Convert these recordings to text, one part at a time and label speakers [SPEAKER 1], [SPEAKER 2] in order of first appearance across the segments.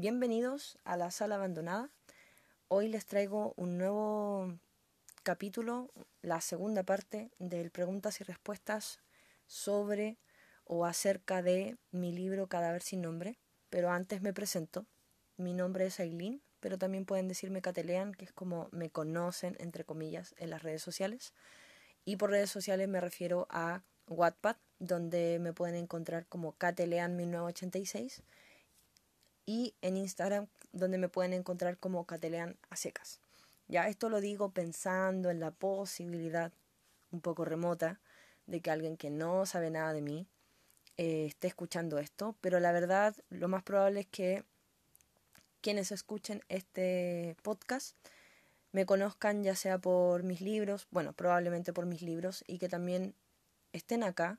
[SPEAKER 1] Bienvenidos a la sala abandonada. Hoy les traigo un nuevo capítulo, la segunda parte del preguntas y respuestas sobre o acerca de mi libro Cadáver sin nombre. Pero antes me presento. Mi nombre es Aileen, pero también pueden decirme Catelean, que es como me conocen, entre comillas, en las redes sociales. Y por redes sociales me refiero a Wattpad, donde me pueden encontrar como Catelean1986 y en Instagram donde me pueden encontrar como Catelean a secas. Ya esto lo digo pensando en la posibilidad un poco remota de que alguien que no sabe nada de mí eh, esté escuchando esto, pero la verdad lo más probable es que quienes escuchen este podcast me conozcan ya sea por mis libros, bueno, probablemente por mis libros y que también estén acá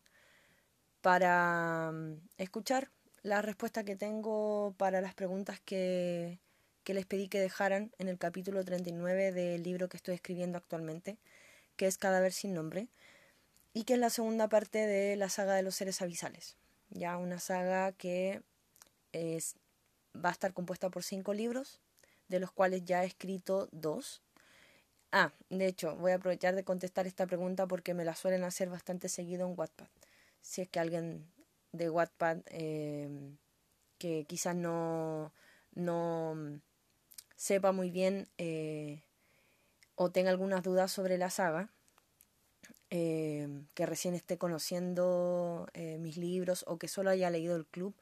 [SPEAKER 1] para mm, escuchar la respuesta que tengo para las preguntas que, que les pedí que dejaran en el capítulo 39 del libro que estoy escribiendo actualmente, que es Cadáver sin nombre, y que es la segunda parte de la saga de los seres avisales. Ya una saga que es, va a estar compuesta por cinco libros, de los cuales ya he escrito dos. Ah, de hecho, voy a aprovechar de contestar esta pregunta porque me la suelen hacer bastante seguido en Wattpad. Si es que alguien de Wattpad em, que quizás no, no sepa muy bien eh, o tenga algunas dudas sobre la saga, em, que recién esté conociendo eh, mis libros o que solo haya leído el club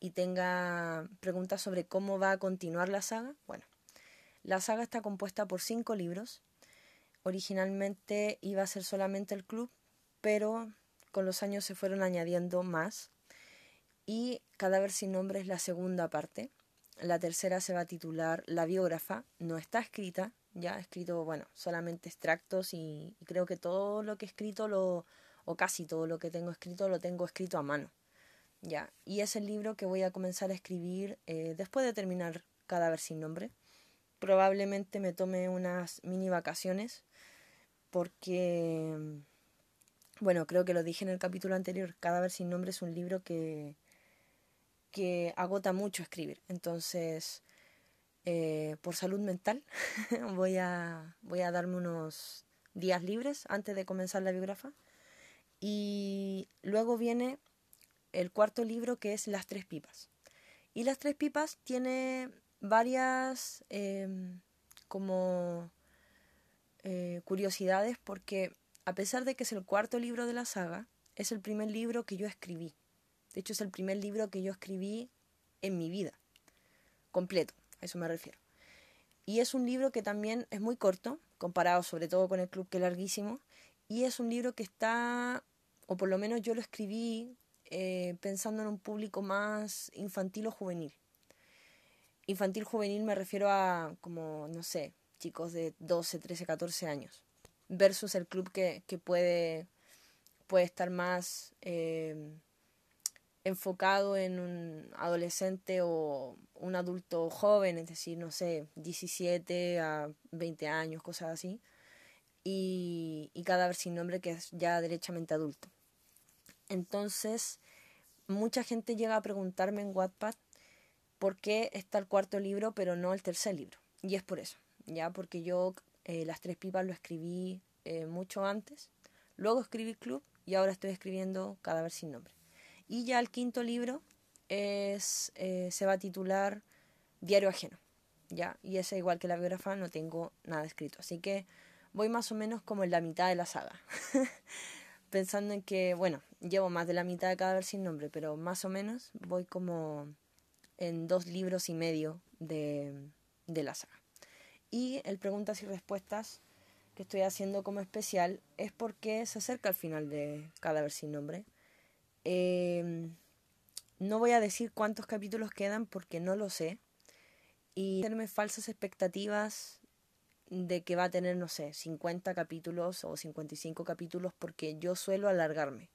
[SPEAKER 1] y tenga preguntas sobre cómo va a continuar la saga. Bueno, la saga está compuesta por cinco libros. Originalmente iba a ser solamente el club, pero con los años se fueron añadiendo más. Y Cadáver sin nombre es la segunda parte. La tercera se va a titular La biógrafa. No está escrita, ya he escrito, bueno, solamente extractos y, creo que todo lo que he escrito, lo, o casi todo lo que tengo escrito, lo tengo escrito a mano. Ya, y es el libro que voy a comenzar a escribir eh, después de terminar Cadáver sin nombre. Probablemente me tome unas mini vacaciones porque bueno, creo que lo dije en el capítulo anterior, Cadáver sin nombre es un libro que, que agota mucho escribir. Entonces, eh, por salud mental, voy, a, voy a darme unos días libres antes de comenzar la biógrafa. Y luego viene el cuarto libro que es Las Tres Pipas. Y Las Tres Pipas tiene varias em, como eh, curiosidades porque a pesar de que es el cuarto libro de la saga, es el primer libro que yo escribí. De hecho, es el primer libro que yo escribí en mi vida, completo, a eso me refiero. Y es un libro que también es muy corto, comparado sobre todo con el club que es larguísimo, y es un libro que está, o por lo menos yo lo escribí eh, pensando en un público más infantil o juvenil. Infantil juvenil me refiero a como, no sé, chicos de 12, 13, 14 años versus el club que, que puede, puede estar más eh, enfocado en un adolescente o un adulto joven, es decir, no sé, 17 a 20 años, cosas así, y, y Cadáver sin nombre que es ya derechamente adulto. Entonces, mucha gente llega a preguntarme en Wattpad por qué está el cuarto libro pero no el tercer libro. Y es por eso, ya porque yo eh, Las Tres Pipas lo escribí eh, mucho antes, luego escribí Club y ahora estoy escribiendo Cadáver sin nombre. Y ya el quinto libro es, eh, se va a titular Diario Ajeno. ¿ya? Y ese, igual que la biografía, no tengo nada escrito. Así que voy más o menos como en la mitad de la saga. Pensando en que, bueno, llevo más de la mitad de Cadáver sin nombre, pero más o menos voy como en dos libros y medio de, de la saga. Y el preguntas y respuestas que estoy haciendo como especial es porque se acerca al final de Cadáver sin nombre. Em, no voy a decir cuántos capítulos quedan porque no lo sé. Y hacerme falsas expectativas de que va a tener, no sé, 50 capítulos o 55 capítulos porque yo suelo alargarme.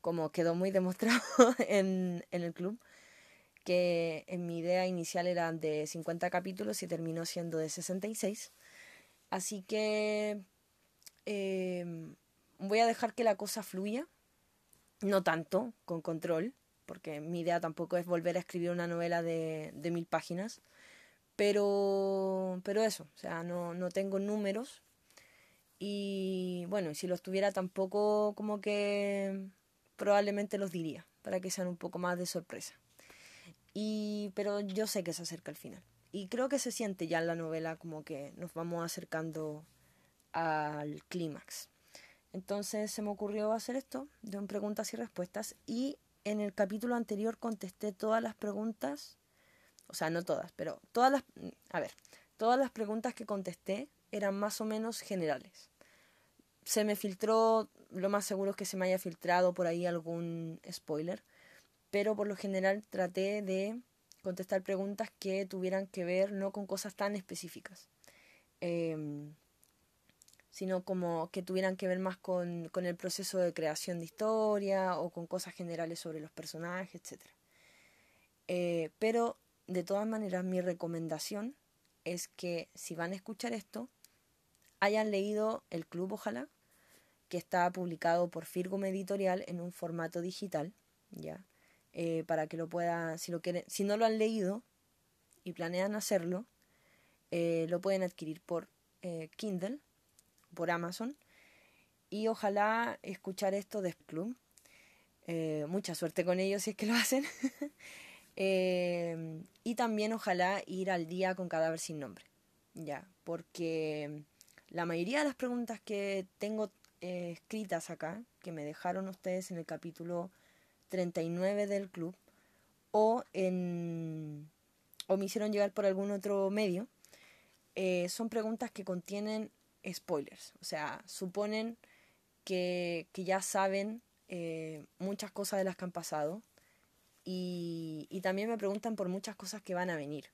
[SPEAKER 1] Como quedó muy demostrado en, en el club que en mi idea inicial eran de 50 capítulos y terminó siendo de 66. Así que em, voy a dejar que la cosa fluya, no tanto, con control, porque mi idea tampoco es volver a escribir una novela de, de mil páginas. Pero, pero eso, o sea, no, no tengo números. Y bueno, si los tuviera tampoco como que probablemente los diría, para que sean un poco más de sorpresa. Y, pero yo sé que se acerca el final. Y creo que se siente ya en la novela como que nos vamos acercando al clímax. Entonces se me ocurrió hacer esto, de un preguntas y respuestas, y en el capítulo anterior contesté todas las preguntas, o sea, no todas, pero todas las, a ver, todas las preguntas que contesté eran más o menos generales. Se me filtró, lo más seguro es que se me haya filtrado por ahí algún spoiler, pero por lo general traté de contestar preguntas que tuvieran que ver no con cosas tan específicas. Eh, sino como que tuvieran que ver más con, con, el proceso de creación de historia o con cosas generales sobre los personajes, etc. Eh, pero de todas maneras mi recomendación es que si van a escuchar esto, hayan leído El Club Ojalá, que está publicado por Firgum Editorial en un formato digital, ya, eh, para que lo puedan, si lo quieren, si no lo han leído y planean hacerlo, eh, lo pueden adquirir por eh, Kindle por Amazon. Y ojalá escuchar esto de Club. Mucha suerte con ellos si es que lo hacen. y también ojalá ir al día con cadáver sin nombre. Ya, porque la mayoría de las preguntas que tengo escritas acá, que me dejaron ustedes en el capítulo 39 del club, o, en, o me hicieron llegar por algún otro medio, eh, son preguntas que contienen spoilers, o sea, suponen que, que ya saben eh, muchas cosas de las que han pasado y, y, también me preguntan por muchas cosas que van a venir.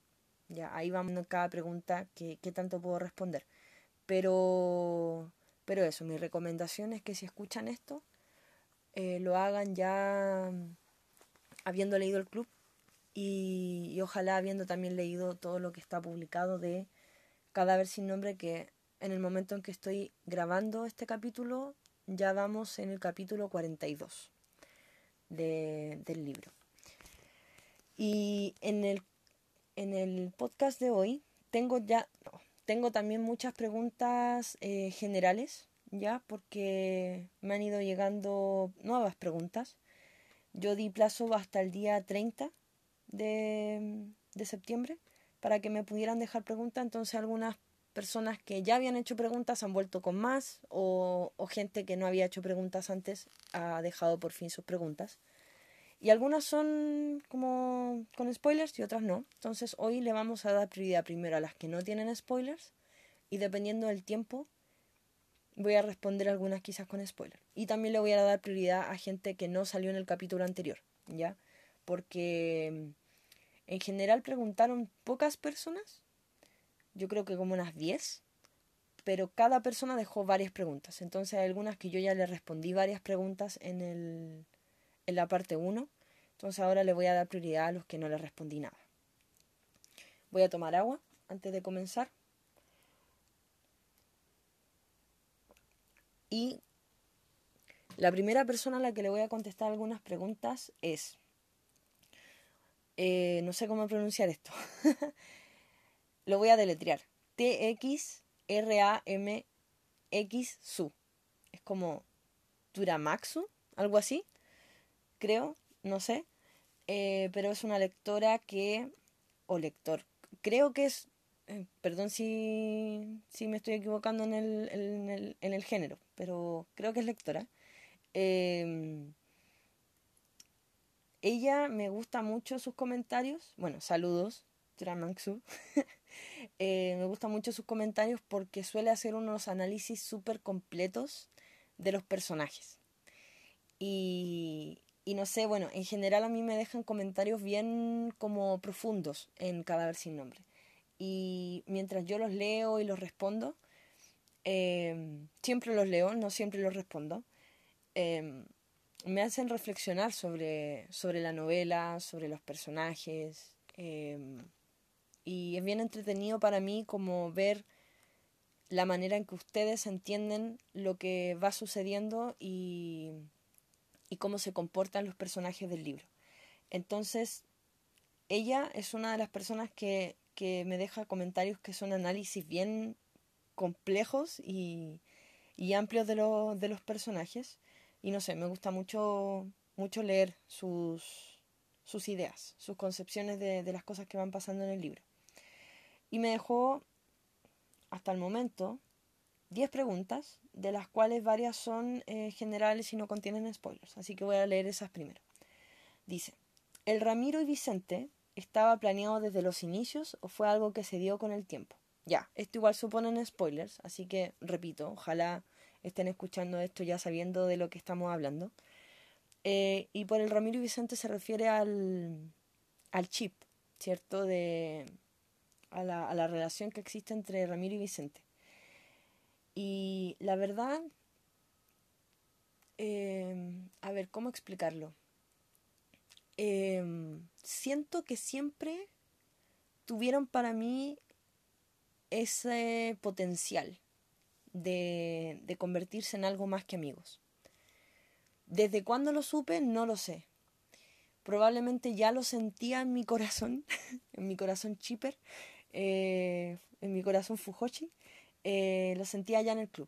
[SPEAKER 1] Ya, ahí vamos cada pregunta que, que tanto puedo responder. Pero, pero eso, mi recomendación es que si escuchan esto, eh, lo hagan ya habiendo leído el club y, ojalá habiendo también leído todo lo que está publicado de Cadáver sin nombre que en el momento en que estoy grabando este capítulo, ya vamos en el capítulo 42 de, del libro. Y en el, en el podcast de hoy tengo ya, tengo también muchas preguntas eh, generales, ya, porque me han ido llegando nuevas preguntas. Yo di plazo hasta el día 30 de, de septiembre para que me pudieran dejar preguntas, entonces algunas personas que ya habían hecho preguntas han vuelto con más o, o, gente que no había hecho preguntas antes ha dejado por fin sus preguntas. Y algunas son como con spoilers y otras no. Entonces hoy le vamos a dar prioridad primero a las que no tienen spoilers y dependiendo del tiempo voy a responder algunas quizás con spoilers. Y también le voy a dar prioridad a gente que no salió en el capítulo anterior, ¿ya? Porque en general preguntaron pocas personas yo creo que como unas 10, pero cada persona dejó varias preguntas. Entonces hay algunas que yo ya le respondí varias preguntas en, el, en la parte 1. Entonces ahora le voy a dar prioridad a los que no le respondí nada. Voy a tomar agua antes de comenzar. Y la primera persona a la que le voy a contestar algunas preguntas es... Eh, no sé cómo pronunciar esto. Lo voy a deletrear. T-X-R-A-M-X-SU. Es como Turamaxu, algo así. Creo, no sé. Eh, pero es una lectora que. O lector. Creo que es. Eh, perdón si, si me estoy equivocando en el, en, el, en el género, pero creo que es lectora. Eh, ella me gusta mucho sus comentarios. Bueno, saludos, Turamaxu. Eh, me gustan mucho sus comentarios porque suele hacer unos análisis súper completos de los personajes. Y, y no sé, bueno, en general a mí me dejan comentarios bien como profundos en Cadáver sin nombre. Y mientras yo los leo y los respondo, eh, siempre los leo, no siempre los respondo, eh, me hacen reflexionar sobre, sobre la novela, sobre los personajes. Eh, y es bien entretenido para mí como ver la manera en que ustedes entienden lo que va sucediendo y, y cómo se comportan los personajes del libro. Entonces, ella es una de las personas que, que me deja comentarios que son análisis bien complejos y, y amplios de, de los personajes. Y no sé, me gusta mucho, mucho leer sus, sus ideas, sus concepciones de, de las cosas que van pasando en el libro. Y me dejó, hasta el momento, 10 preguntas, de las cuales varias son eh, generales y no contienen spoilers. Así que voy a leer esas primero. Dice, ¿el Ramiro y Vicente estaba planeado desde los inicios o fue algo que se dio con el tiempo? Ya, esto igual suponen spoilers, así que repito, ojalá estén escuchando esto ya sabiendo de lo que estamos hablando. Eh, y por el Ramiro y Vicente se refiere al, al chip, ¿cierto? De, a, la, a la relación que existe entre Ramiro y Vicente. Y la verdad, em, a ver, ¿cómo explicarlo? Em, siento que siempre tuvieron para mí ese potencial de, convertirse en algo más que amigos. ¿Desde cuándo lo supe? No lo sé. Probablemente ya lo sentía en mi corazón, en mi corazón chipper, eh, en mi corazón fujochi, eh, lo sentía ya en el club.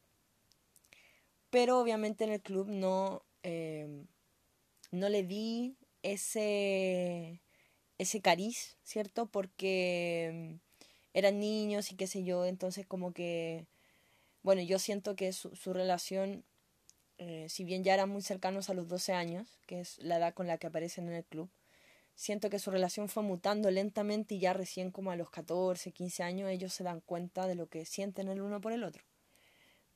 [SPEAKER 1] Pero obviamente en el club no, eh, no le di ese, ese cariz, ¿cierto? Porque eran niños y qué sé yo, entonces como que, bueno, yo siento que su, su relación, eh, si bien ya eran muy cercanos a los 12 años, que es la edad con la que aparecen en el club, siento que su relación fue mutando lentamente y ya recién como a los 14, 15 años ellos se dan cuenta de lo que sienten el uno por el otro.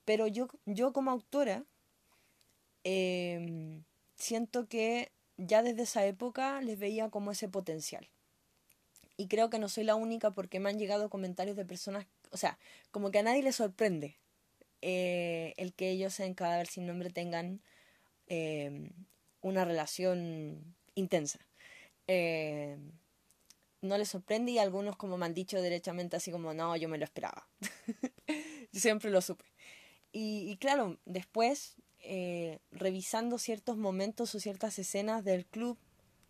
[SPEAKER 1] Pero yo, yo como autora em, siento que ya desde esa época les veía como ese potencial. Y creo que no soy la única porque me han llegado comentarios de personas, o sea, como que a nadie le sorprende eh, el que ellos en Cadáver sin nombre tengan em, una relación intensa. Eh, no les sorprende y algunos como me han dicho derechamente así como no, yo me lo esperaba. yo siempre lo supe. Y, claro, después, eh, revisando ciertos momentos o ciertas escenas del club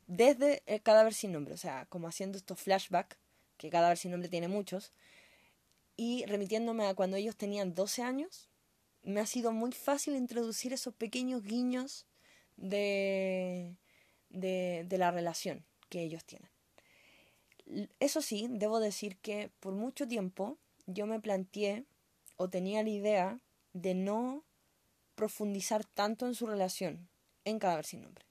[SPEAKER 1] desde el cadáver sin nombre, o sea, como haciendo estos flashbacks, que cadáver sin nombre tiene muchos, y remitiéndome a cuando ellos tenían 12 años, me ha sido muy fácil introducir esos pequeños guiños de, de, de la relación que ellos tienen. Eso sí, debo decir que por mucho tiempo yo me planteé o tenía la idea de no profundizar tanto en su relación en Cadáver sin nombre.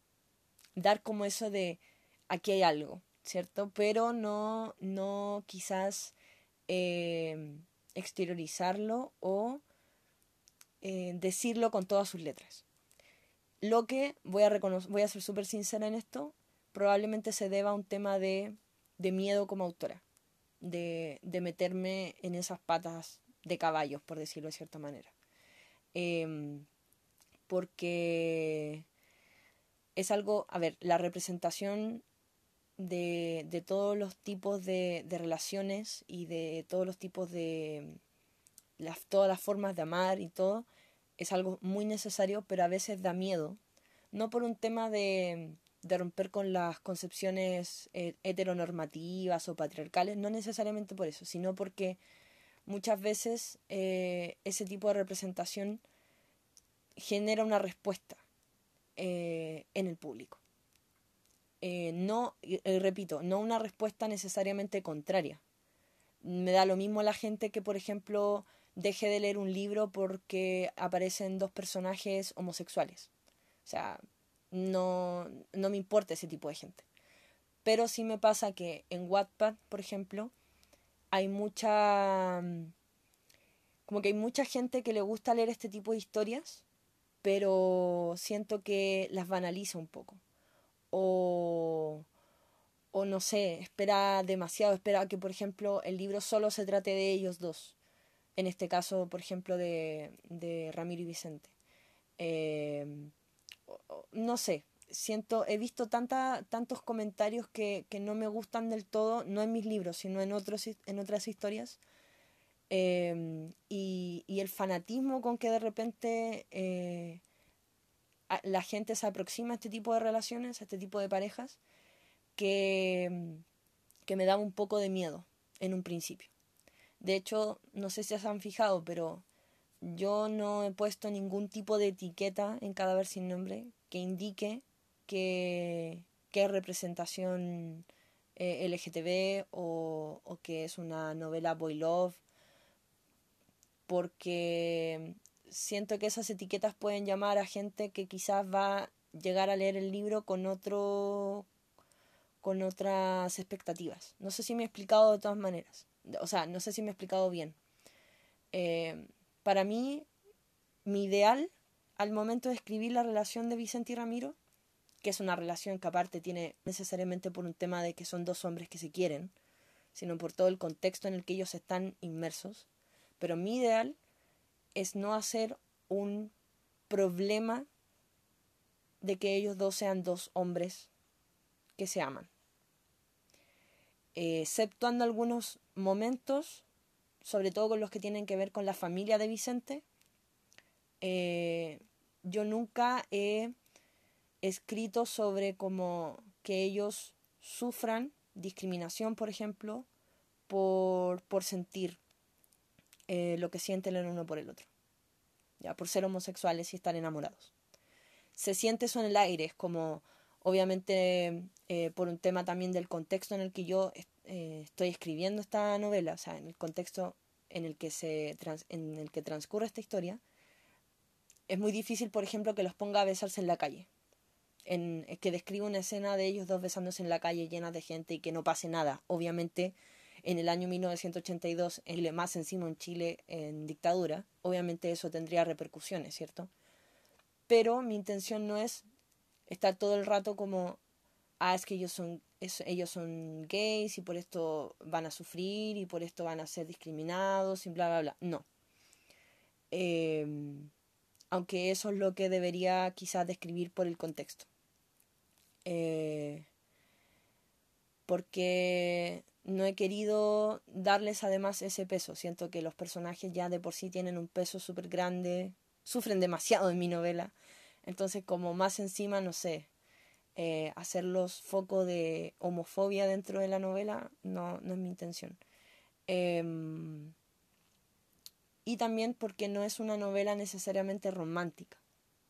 [SPEAKER 1] Dar como eso de aquí hay algo, ¿cierto? Pero no, no quizás eh, exteriorizarlo o eh, decirlo con todas sus letras. Lo que voy a voy a ser súper sincera en esto, probablemente se deba a un tema de, de miedo como autora, de, de, meterme en esas patas de caballos, por decirlo de cierta manera. Em, porque es algo, a ver, la representación de, de todos los tipos de, de, relaciones y de todos los tipos de, todas las formas de amar y todo, es algo muy necesario, pero a veces da miedo, no por un tema de, de romper con las concepciones eh, heteronormativas o patriarcales, no necesariamente por eso, sino porque muchas veces eh, ese tipo de representación genera una respuesta eh, en el público. no, repito, no una respuesta necesariamente contraria. Me da lo mismo la gente que, por ejemplo, deje de leer un libro porque aparecen dos personajes homosexuales. O sea, no, no me importa ese tipo de gente. Pero sí me pasa que en Wattpad, por ejemplo, hay mucha... Mm, como que hay mucha gente que le gusta leer este tipo de historias, pero siento que las banaliza un poco. O, o no sé, espera demasiado, espera que, por ejemplo, el libro solo se trate de ellos dos. En este caso, por ejemplo, de, de Ramiro y Vicente. Eh, no sé, siento, he visto tanta, tantos comentarios que, que, no me gustan del todo, no en mis libros, sino en, otros, en otras historias. Eh, y, el fanatismo con que de repente eh, la gente se aproxima a este tipo de relaciones, a este tipo de parejas, que, que me daba un poco de miedo en un principio. De hecho, no sé si se han fijado, pero yo no he puesto ningún tipo de etiqueta en Cadáver sin nombre que indique que, que es representación eh, LGTB o, o, que es una novela boy love, porque siento que esas etiquetas pueden llamar a gente que quizás va a llegar a leer el libro con otro con otras expectativas. No sé si me he explicado de todas maneras. O sea, no sé si me he explicado bien. Eh, para mí, mi ideal al momento de escribir la relación de Vicente y Ramiro, que es una relación que aparte tiene necesariamente por un tema de que son dos hombres que se quieren, sino por todo el contexto en el que ellos están inmersos. Pero mi ideal es no hacer un problema de que ellos dos sean dos hombres que se aman. Eh, exceptuando algunos momentos, sobre todo con los que tienen que ver con la familia de Vicente, eh, yo nunca he escrito sobre como que ellos sufran discriminación, por ejemplo, por, por sentir eh, lo que sienten el uno por el otro, ya por ser homosexuales y estar enamorados. Se siente eso en el aire, es como obviamente eh, por un tema también del contexto en el que yo eh, estoy escribiendo esta novela, o sea, en el contexto en el que se en el que transcurre esta historia, es muy difícil, por ejemplo, que los ponga a besarse en la calle. En, que describa una escena de ellos dos besándose en la calle llena de gente y que no pase nada. Obviamente en el año 1982, el más encima en Chile en dictadura, obviamente eso tendría repercusiones, ¿cierto? Pero mi intención no es estar todo el rato como, ah, es que ellos son, ellos son gays y por esto van a sufrir y por esto van a ser discriminados y bla, bla, bla. No. Em, aunque eso es lo que debería quizás describir por el contexto. Eh, porque no he querido darles además ese peso. Siento que los personajes ya de por sí tienen un peso súper grande, sufren demasiado en mi novela. Entonces, como más encima, no sé, eh, hacerlos foco de homofobia dentro de la novela, no, no es mi intención. Em, y también porque no es una novela necesariamente romántica.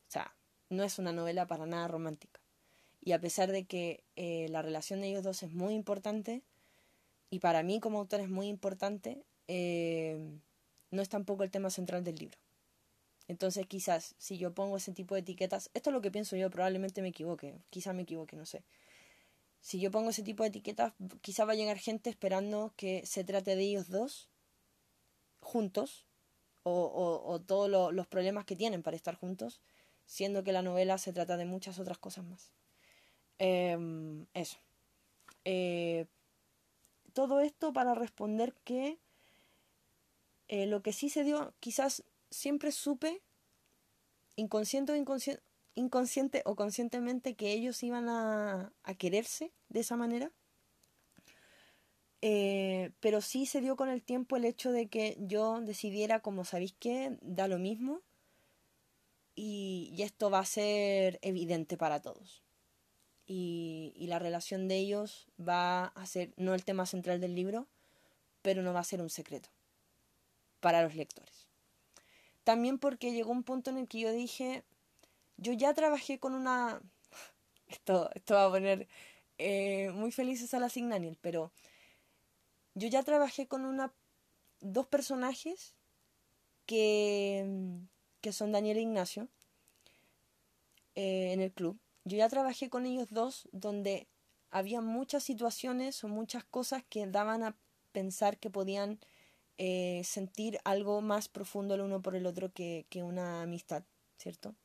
[SPEAKER 1] O sea, no es una novela para nada romántica. Y a pesar de que eh, la relación de ellos dos es muy importante, y para mí como autor es muy importante, eh, no es tampoco el tema central del libro. Entonces quizás si yo pongo ese tipo de etiquetas, esto es lo que pienso yo, probablemente me equivoque, quizás me equivoque, no sé. Si yo pongo ese tipo de etiquetas, quizás va a llegar gente esperando que se trate de ellos dos juntos o, o, todos los problemas que tienen para estar juntos, siendo que la novela se trata de muchas otras cosas más. Em, eso. Eh, todo esto para responder que eh, lo que sí se dio, quizás siempre supe, inconsciente o, inconsciente, o conscientemente, que ellos iban a, quererse de esa manera. Eh, pero sí se dio con el tiempo el hecho de que yo decidiera, como sabéis que, da lo mismo. Y esto va a ser evidente para todos y, la relación de ellos va a ser no el tema central del libro, pero no va a ser un secreto para los lectores. También porque llegó un punto en el que yo dije, yo ya trabajé con una... Esto, esto va a poner eh, muy felices a la Signaniel, pero yo ya trabajé con una dos personajes que, que son Daniel e Ignacio eh, en el club yo ya trabajé con ellos dos donde había muchas situaciones o muchas cosas que daban a pensar que podían eh, sentir algo más profundo el uno por el otro que, que una amistad, ¿cierto?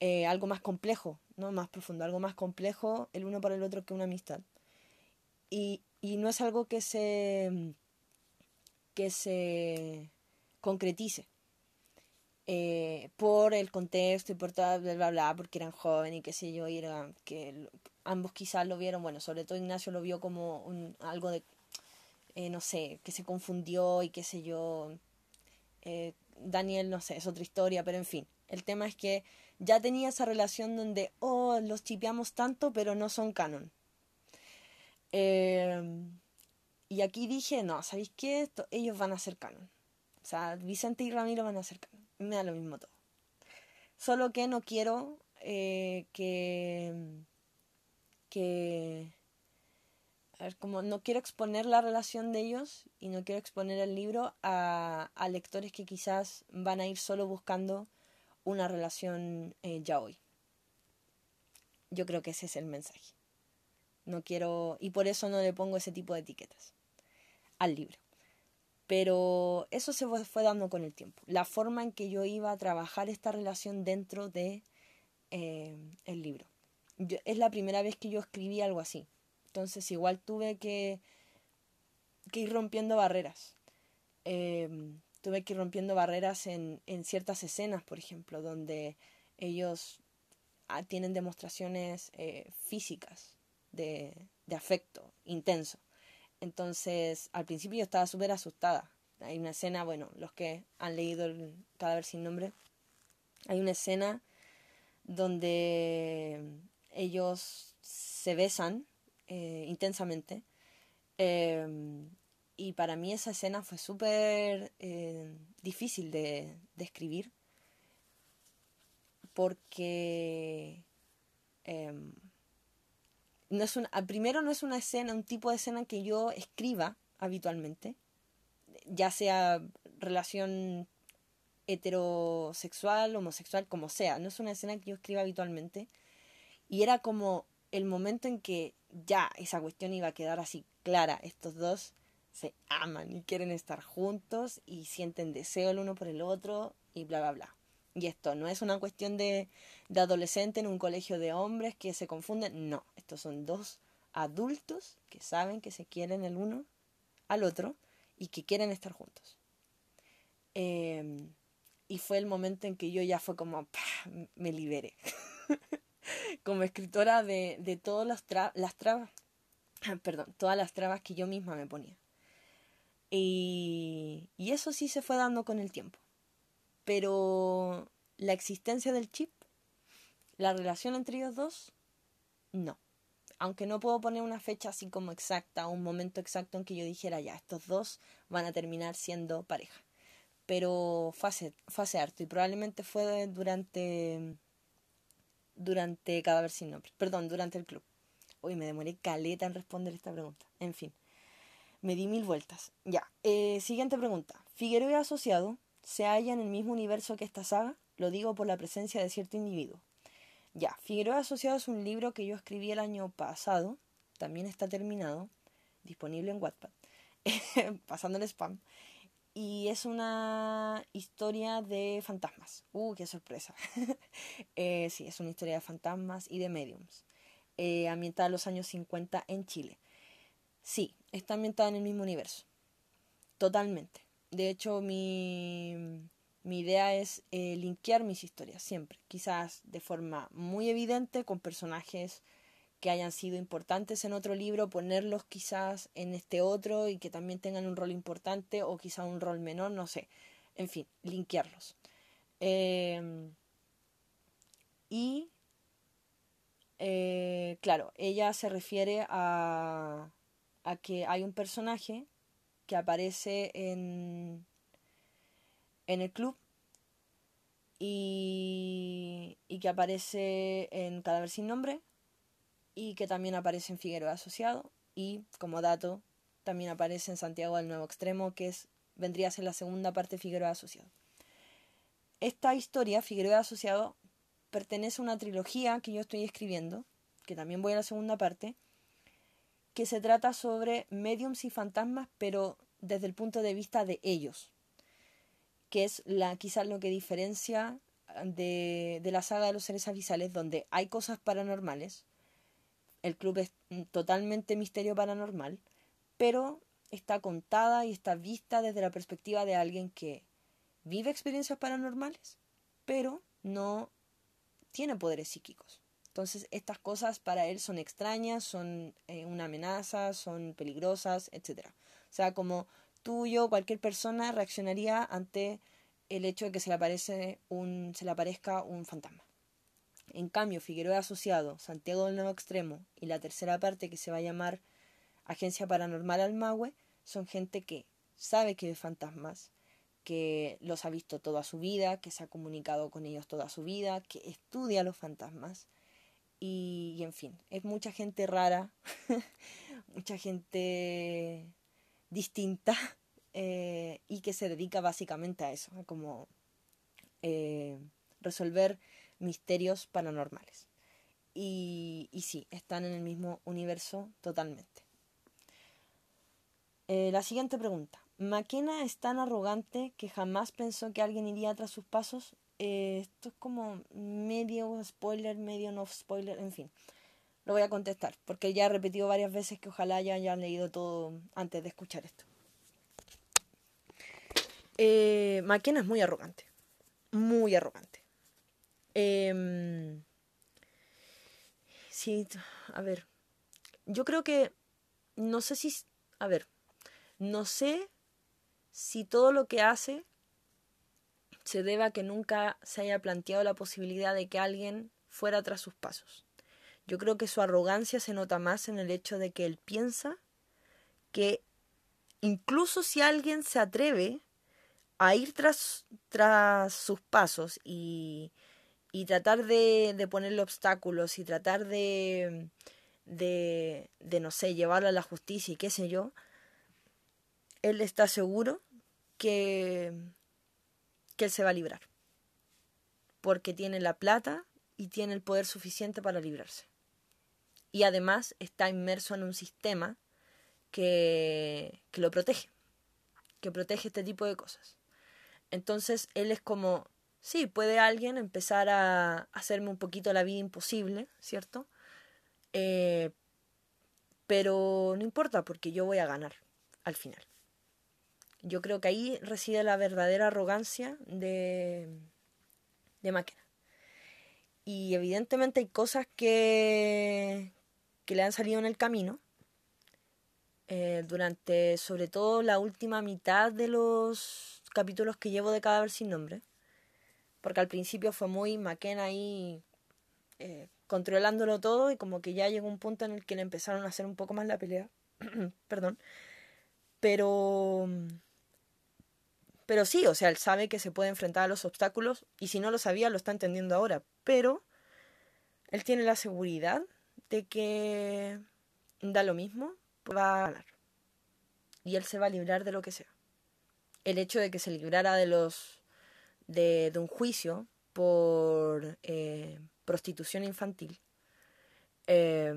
[SPEAKER 1] Eh, algo más complejo, no más profundo, algo más complejo el uno por el otro que una amistad. Y, y no es algo que se, que se concretice. Eh, por el contexto y por todo, bla, bla, bla, porque eran jóvenes y qué sé yo, y era, que ambos quizás lo vieron, bueno, sobre todo Ignacio lo vio como un, algo de, eh, no sé, que se confundió y qué sé yo. Eh, Daniel, no sé, es otra historia, pero en fin, el tema es que ya tenía esa relación donde, oh, los chipeamos tanto, pero no son canon. Y aquí dije, no, ¿sabéis qué? ellos van a ser canon. O sea, Vicente y Ramiro van a ser. Me da lo mismo todo. Solo que no quiero eh, que... que... A ver, como no quiero exponer la relación de ellos y no quiero exponer el libro a, a lectores que quizás van a ir solo buscando una relación eh, ya hoy. Yo creo que ese es el mensaje. No quiero, y por eso no le pongo ese tipo de etiquetas al libro. Pero eso se fue dando con el tiempo. La forma en que yo iba a trabajar esta relación dentro de eh, el libro. es la primera vez que yo escribí algo así. Entonces igual tuve que, que ir rompiendo barreras. Eh, tuve que ir rompiendo barreras en, en ciertas escenas, por ejemplo, donde ellos ah, tienen demostraciones eh, físicas de, de afecto intenso. Entonces, al principio yo estaba súper asustada. Hay una escena, bueno, los que han leído el cadáver sin nombre, hay una escena donde ellos se besan eh, intensamente. Em, y para mí esa escena fue súper eh, difícil de, de, porque em, no es primero no es una escena, un tipo de escena que yo escriba habitualmente, ya sea relación heterosexual, homosexual, como sea, no es una escena que yo escriba habitualmente. Y era como el momento en que ya esa cuestión iba a quedar así clara, estos dos se aman y quieren estar juntos y sienten deseo el uno por el otro y bla, bla, bla. Y esto no es una cuestión de, adolescente en un colegio de hombres que se confunden, no, estos son dos adultos que saben que se quieren el uno al otro y que quieren estar juntos. Em, y fue el momento en que yo ya fue como, me liberé. como escritora de, todas las, trabas, perdón, todas las trabas que yo misma me ponía. Y, y eso sí se fue dando con el tiempo. Pero la existencia del chip, la relación entre ellos dos, no. Aunque no puedo poner una fecha así como exacta, un momento exacto en que yo dijera ya, estos dos van a terminar siendo pareja. Pero fue hace, harto y probablemente fue durante durante Cadáver sin nombre, perdón, durante el club. Hoy me demoré caleta en responder esta pregunta. En fin, me di mil vueltas. Ya, eh, siguiente pregunta. Figueroa asociado se halla en el mismo universo que esta saga, lo digo por la presencia de cierto individuo. Ya, Figueroa Asociado es un libro que yo escribí el año pasado, también está terminado, disponible en Wattpad, pasando el spam, y es una historia de fantasmas. ¡Uh, qué sorpresa! eh, sí, es una historia de fantasmas y de mediums, eh, ambientada en los años 50 en Chile. Sí, está ambientada en el mismo universo, totalmente. De hecho, mi, mi idea es eh, linkear mis historias siempre, quizás de forma muy evidente con personajes que hayan sido importantes en otro libro, ponerlos quizás en este otro y que también tengan un rol importante o quizás un rol menor, no sé. En fin, linkearlos. Em, y, eh, claro, ella se refiere a, a que hay un personaje que aparece en, en el club y, y que aparece en Cadáver sin nombre y que también aparece en Figueroa Asociado y como dato también aparece en Santiago del Nuevo Extremo que es vendría a ser la segunda parte de Figueroa Asociado. Esta historia, Figueroa Asociado, pertenece a una trilogía que yo estoy escribiendo, que también voy a la segunda parte, que se trata sobre mediums y fantasmas, pero desde el punto de vista de ellos, que es la, quizás lo que diferencia de, de la saga de los seres avisales, donde hay cosas paranormales, el club es totalmente misterio paranormal, pero está contada y está vista desde la perspectiva de alguien que vive experiencias paranormales, pero no tiene poderes psíquicos. Entonces estas cosas para él son extrañas, son eh, una amenaza, son peligrosas, etc. O sea, como tú, yo, cualquier persona reaccionaría ante el hecho de que se le, aparece un, se le aparezca un fantasma. En cambio, Figueroa Asociado, Santiago del Nuevo Extremo y la tercera parte que se va a llamar Agencia Paranormal Almagüe son gente que sabe que ve fantasmas, que los ha visto toda su vida, que se ha comunicado con ellos toda su vida, que estudia los fantasmas. Y, en fin, es mucha gente rara, mucha gente distinta eh, y que se dedica básicamente a eso, a como eh, resolver misterios paranormales. Y, sí, están en el mismo universo totalmente. Eh, la siguiente pregunta. ¿Maquena es tan arrogante que jamás pensó que alguien iría tras sus pasos? Eh, esto es como medio spoiler, medio no spoiler, en fin. Lo voy a contestar, porque ya he repetido varias veces que ojalá ya hayan leído todo antes de escuchar esto. Eh, es muy arrogante. Muy arrogante. Em, sí, a ver. Yo creo que. No sé si. A ver. No sé si todo lo que hace se debe a que nunca se haya planteado la posibilidad de que alguien fuera tras sus pasos. Yo creo que su arrogancia se nota más en el hecho de que él piensa que incluso si alguien se atreve a ir tras, tras sus pasos y, y tratar de, de, ponerle obstáculos y tratar de, de, de, no sé, llevarlo a la justicia y qué sé yo, él está seguro que, que él se va a librar. Porque tiene la plata y tiene el poder suficiente para librarse. Y además está inmerso en un sistema que, que lo protege, que protege este tipo de cosas. Entonces él es como, sí, puede alguien empezar a hacerme un poquito la vida imposible, ¿cierto? Eh, pero no importa porque yo voy a ganar al final. Yo creo que ahí reside la verdadera arrogancia de, de Máquina. Y evidentemente hay cosas que, que le han salido en el camino. Eh, durante sobre todo la última mitad de los capítulos que llevo de Cadáver sin nombre. Porque al principio fue muy Maquena ahí eh, controlándolo todo y como que ya llegó un punto en el que le empezaron a hacer un poco más la pelea. Perdón. Pero pero sí, o sea, él sabe que se puede enfrentar a los obstáculos y si no lo sabía lo está entendiendo ahora. Pero él tiene la seguridad de que da lo mismo, va a ganar. Y él se va a librar de lo que sea. El hecho de que se librara de los de, un juicio por eh, prostitución infantil, eh,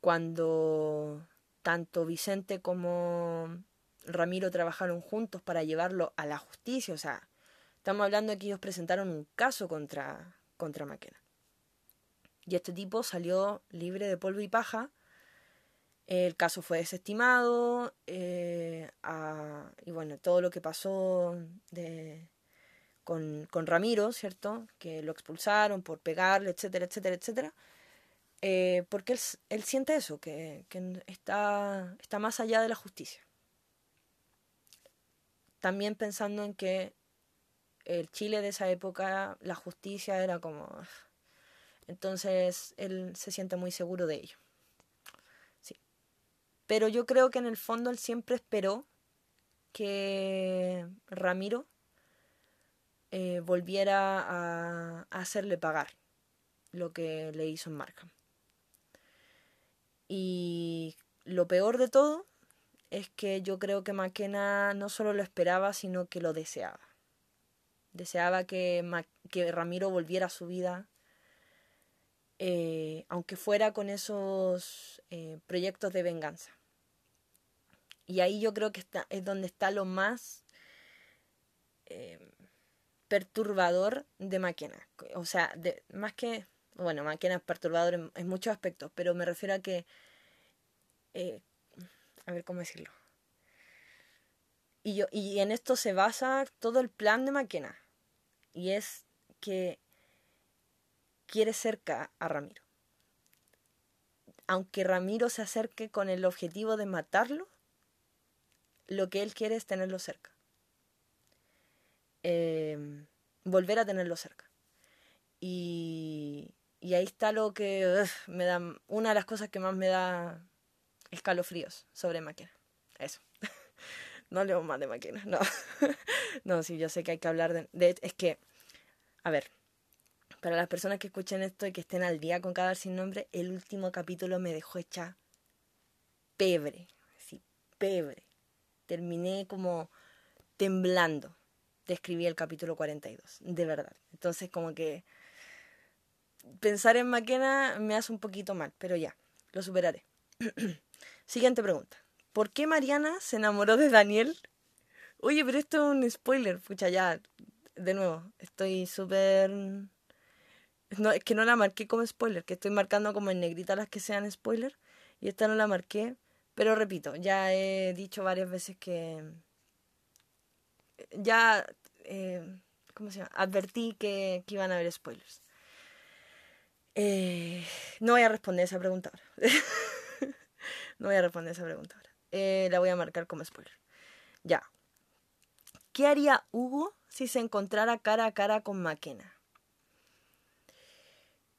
[SPEAKER 1] cuando tanto Vicente como Ramiro trabajaron juntos para llevarlo a la justicia. O sea, estamos hablando de que ellos presentaron un caso contra, contra Maquena. Y este tipo salió libre de polvo y paja. El caso fue desestimado. Eh, y bueno, todo lo que pasó de, con, con, Ramiro, ¿cierto? Que lo expulsaron por pegarle, etcétera, etcétera, etcétera. Eh, porque él, él, siente eso, que, que está, está más allá de la justicia también pensando en que el Chile de esa época, la justicia era como... Entonces él se siente muy seguro de ello. Sí. Pero yo creo que en el fondo él siempre esperó que Ramiro eh, volviera a, a, hacerle pagar lo que le hizo en Markham. Y lo peor de todo es que yo creo que McKenna no solo lo esperaba, sino que lo deseaba. Deseaba que, que Ramiro volviera a su vida, eh, aunque fuera con esos eh, proyectos de venganza. Y ahí yo creo que está, es donde está lo más eh, perturbador de McKenna. O sea, más que, bueno, McKenna es perturbador en, muchos aspectos, pero me refiero a que a ver cómo decirlo. Y, yo, y en esto se basa todo el plan de Maquena. Y es que quiere cerca a Ramiro. Aunque Ramiro se acerque con el objetivo de matarlo, lo que él quiere es tenerlo cerca. Em, volver a tenerlo cerca. Y, y ahí está lo que me da, una de las cosas que más me da escalofríos sobre máquina. Eso. no leo más de máquinas, no. no, sí, yo sé que hay que hablar de, de... Es que, a ver, para las personas que escuchen esto y que estén al día con cada sin nombre, el último capítulo me dejó hecha pebre, sí, pebre. Terminé como temblando de escribir el capítulo 42, de verdad. Entonces como que pensar en Maquena me hace un poquito mal, pero ya, lo superaré. Siguiente pregunta. ¿Por qué Mariana se enamoró de Daniel? Oye, pero esto es un spoiler. Pucha, ya, de nuevo, estoy súper... No, es que no la marqué como spoiler, que estoy marcando como en negrita las que sean spoiler. Y esta no la marqué. Pero repito, ya he dicho varias veces que... Ya... Eh, ¿Cómo se llama? Advertí que, iban a haber spoilers. Eh, no voy a responder esa pregunta ahora. no voy a responder esa pregunta ahora. Eh, la voy a marcar como spoiler. Ya. ¿Qué haría Hugo si se encontrara cara a cara con Maquena?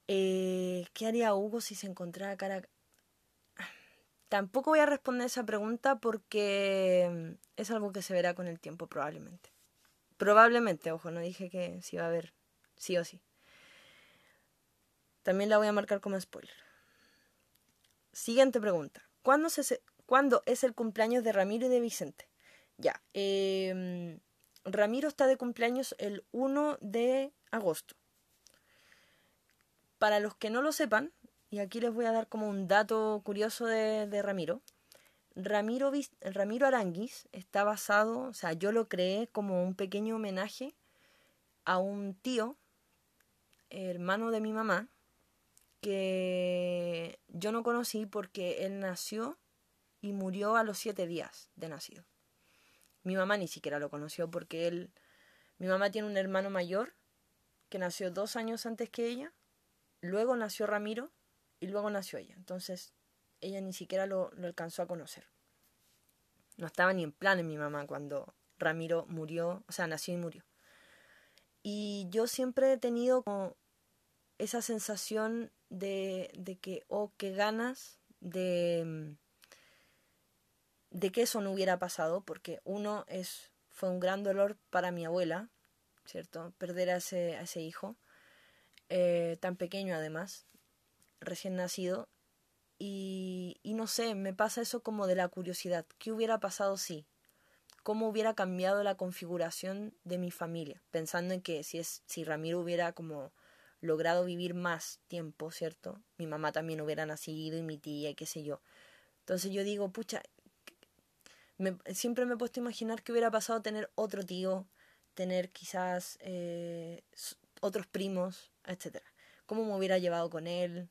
[SPEAKER 1] Eh, ¿Qué haría Hugo si se encontrara cara a Tampoco voy a responder esa pregunta porque es algo que se verá con el tiempo probablemente. Probablemente, ojo, no dije que sí va a haber sí o sí. También la voy a marcar como spoiler. Siguiente pregunta. ¿Cuándo, se, ¿cuándo es el cumpleaños de Ramiro y de Vicente? Ya. Eh, Ramiro está de cumpleaños el 1 de agosto. Para los que no lo sepan, y aquí les voy a dar como un dato curioso de, de Ramiro. Ramiro, Ramiro Aranguis está basado, o sea, yo lo creé como un pequeño homenaje a un tío, hermano de mi mamá, que yo no conocí porque él nació y murió a los siete días de nacido. Mi mamá ni siquiera lo conoció porque él, mi mamá tiene un hermano mayor que nació dos años antes que ella, luego nació Ramiro y luego nació ella. Entonces ella ni siquiera lo, lo alcanzó a conocer. No estaba ni en plan en mi mamá cuando Ramiro murió, o sea, nació y murió. Y yo siempre he tenido como esa sensación de, de que, oh, qué ganas de, de que eso no hubiera pasado, porque uno es, fue un gran dolor para mi abuela, ¿cierto? Perder a ese, a ese hijo, eh, tan pequeño además, recién nacido, y, y no sé, me pasa eso como de la curiosidad, ¿qué hubiera pasado si? ¿Cómo hubiera cambiado la configuración de mi familia? Pensando en que si, es, si Ramiro hubiera como logrado vivir más tiempo, ¿cierto? Mi mamá también hubiera nacido y mi tía qué sé yo. Entonces yo digo, pucha, siempre me he puesto a imaginar qué hubiera pasado tener otro tío, tener quizás eh, otros primos, etc. ¿Cómo me hubiera llevado con él?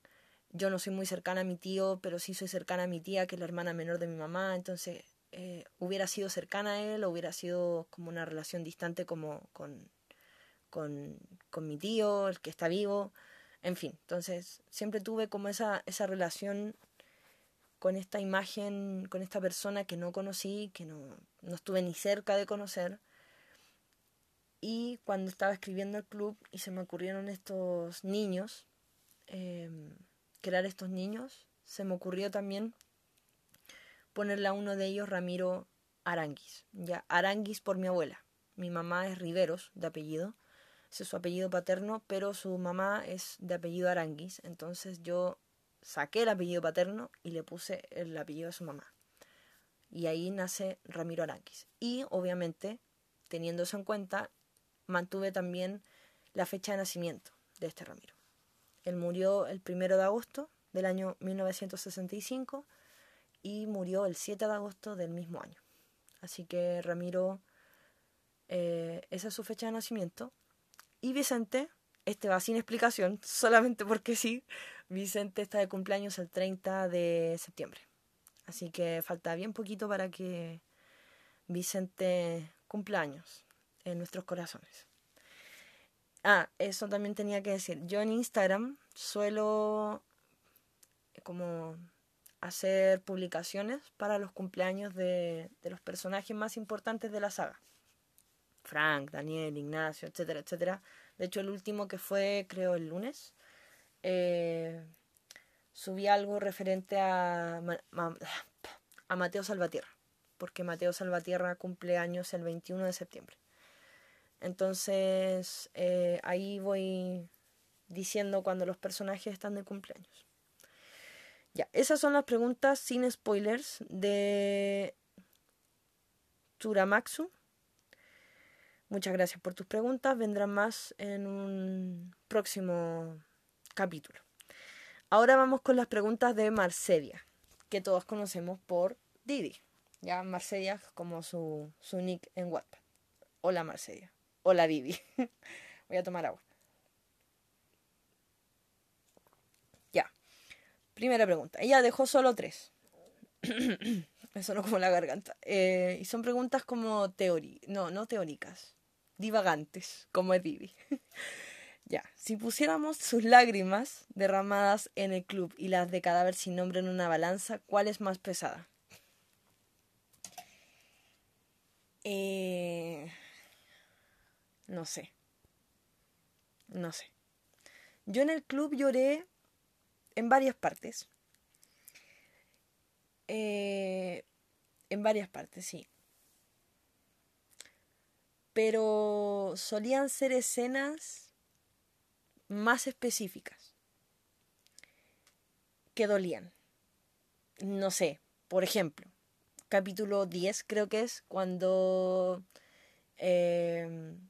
[SPEAKER 1] Yo no soy muy cercana a mi tío, pero sí soy cercana a mi tía, que es la hermana menor de mi mamá, entonces eh, hubiera sido cercana a él o hubiera sido como una relación distante como con con, con mi tío, el que está vivo, en fin, entonces siempre tuve como esa, esa relación con esta imagen, con esta persona que no conocí, que no, no estuve ni cerca de conocer. Y cuando estaba escribiendo el club y se me ocurrieron estos niños, eh, crear estos niños, se me ocurrió también ponerle a uno de ellos Ramiro Aranguis. Ya, Aranguis por mi abuela. Mi mamá es Riveros, de apellido es su apellido paterno, pero su mamá es de apellido Aranguis, entonces yo saqué el apellido paterno y le puse el apellido de su mamá. Y ahí nace Ramiro Aranguis. Y obviamente, teniendo eso en cuenta, mantuve también la fecha de nacimiento de este Ramiro. Él murió el primero de agosto del año 1965 y murió el 7 de agosto del mismo año. Así que Ramiro, eh, esa es su fecha de nacimiento. Y Vicente, este va sin explicación, solamente porque sí, Vicente está de cumpleaños el 30 de septiembre. Así que falta bien poquito para que Vicente cumpla años en nuestros corazones. Ah, eso también tenía que decir. Yo en Instagram suelo como hacer publicaciones para los cumpleaños de, de los personajes más importantes de la saga. Frank, Daniel, Ignacio, etcétera, etcétera. De hecho, el último que fue, creo, el lunes, eh, subí algo referente a Mateo Salvatierra, porque Mateo Salvatierra cumple años el 21 de septiembre. Entonces eh, ahí voy diciendo cuando los personajes están de cumpleaños. Ya, esas son las preguntas sin spoilers de Turamaxu. Muchas gracias por tus preguntas. Vendrán más en un próximo capítulo. Ahora vamos con las preguntas de Marcedia, que todos conocemos por Didi. Ya Marcedia como su, su nick en WhatsApp. Hola Marcedia. Hola Didi. Voy a tomar agua. Ya. Primera pregunta. Ella dejó solo tres. Me sonó como la garganta. Eh, y son preguntas como teoría. No, no teóricas. Divagantes, como es Didi. Ya, si pusiéramos sus lágrimas derramadas en el club y las de cadáver sin nombre en una balanza, ¿cuál es más pesada? Eh... No sé. No sé. Yo en el club lloré en varias partes. Eh, en varias partes, sí. Pero solían ser escenas más específicas que dolían. No sé, por ejemplo, capítulo 10 creo que es cuando em,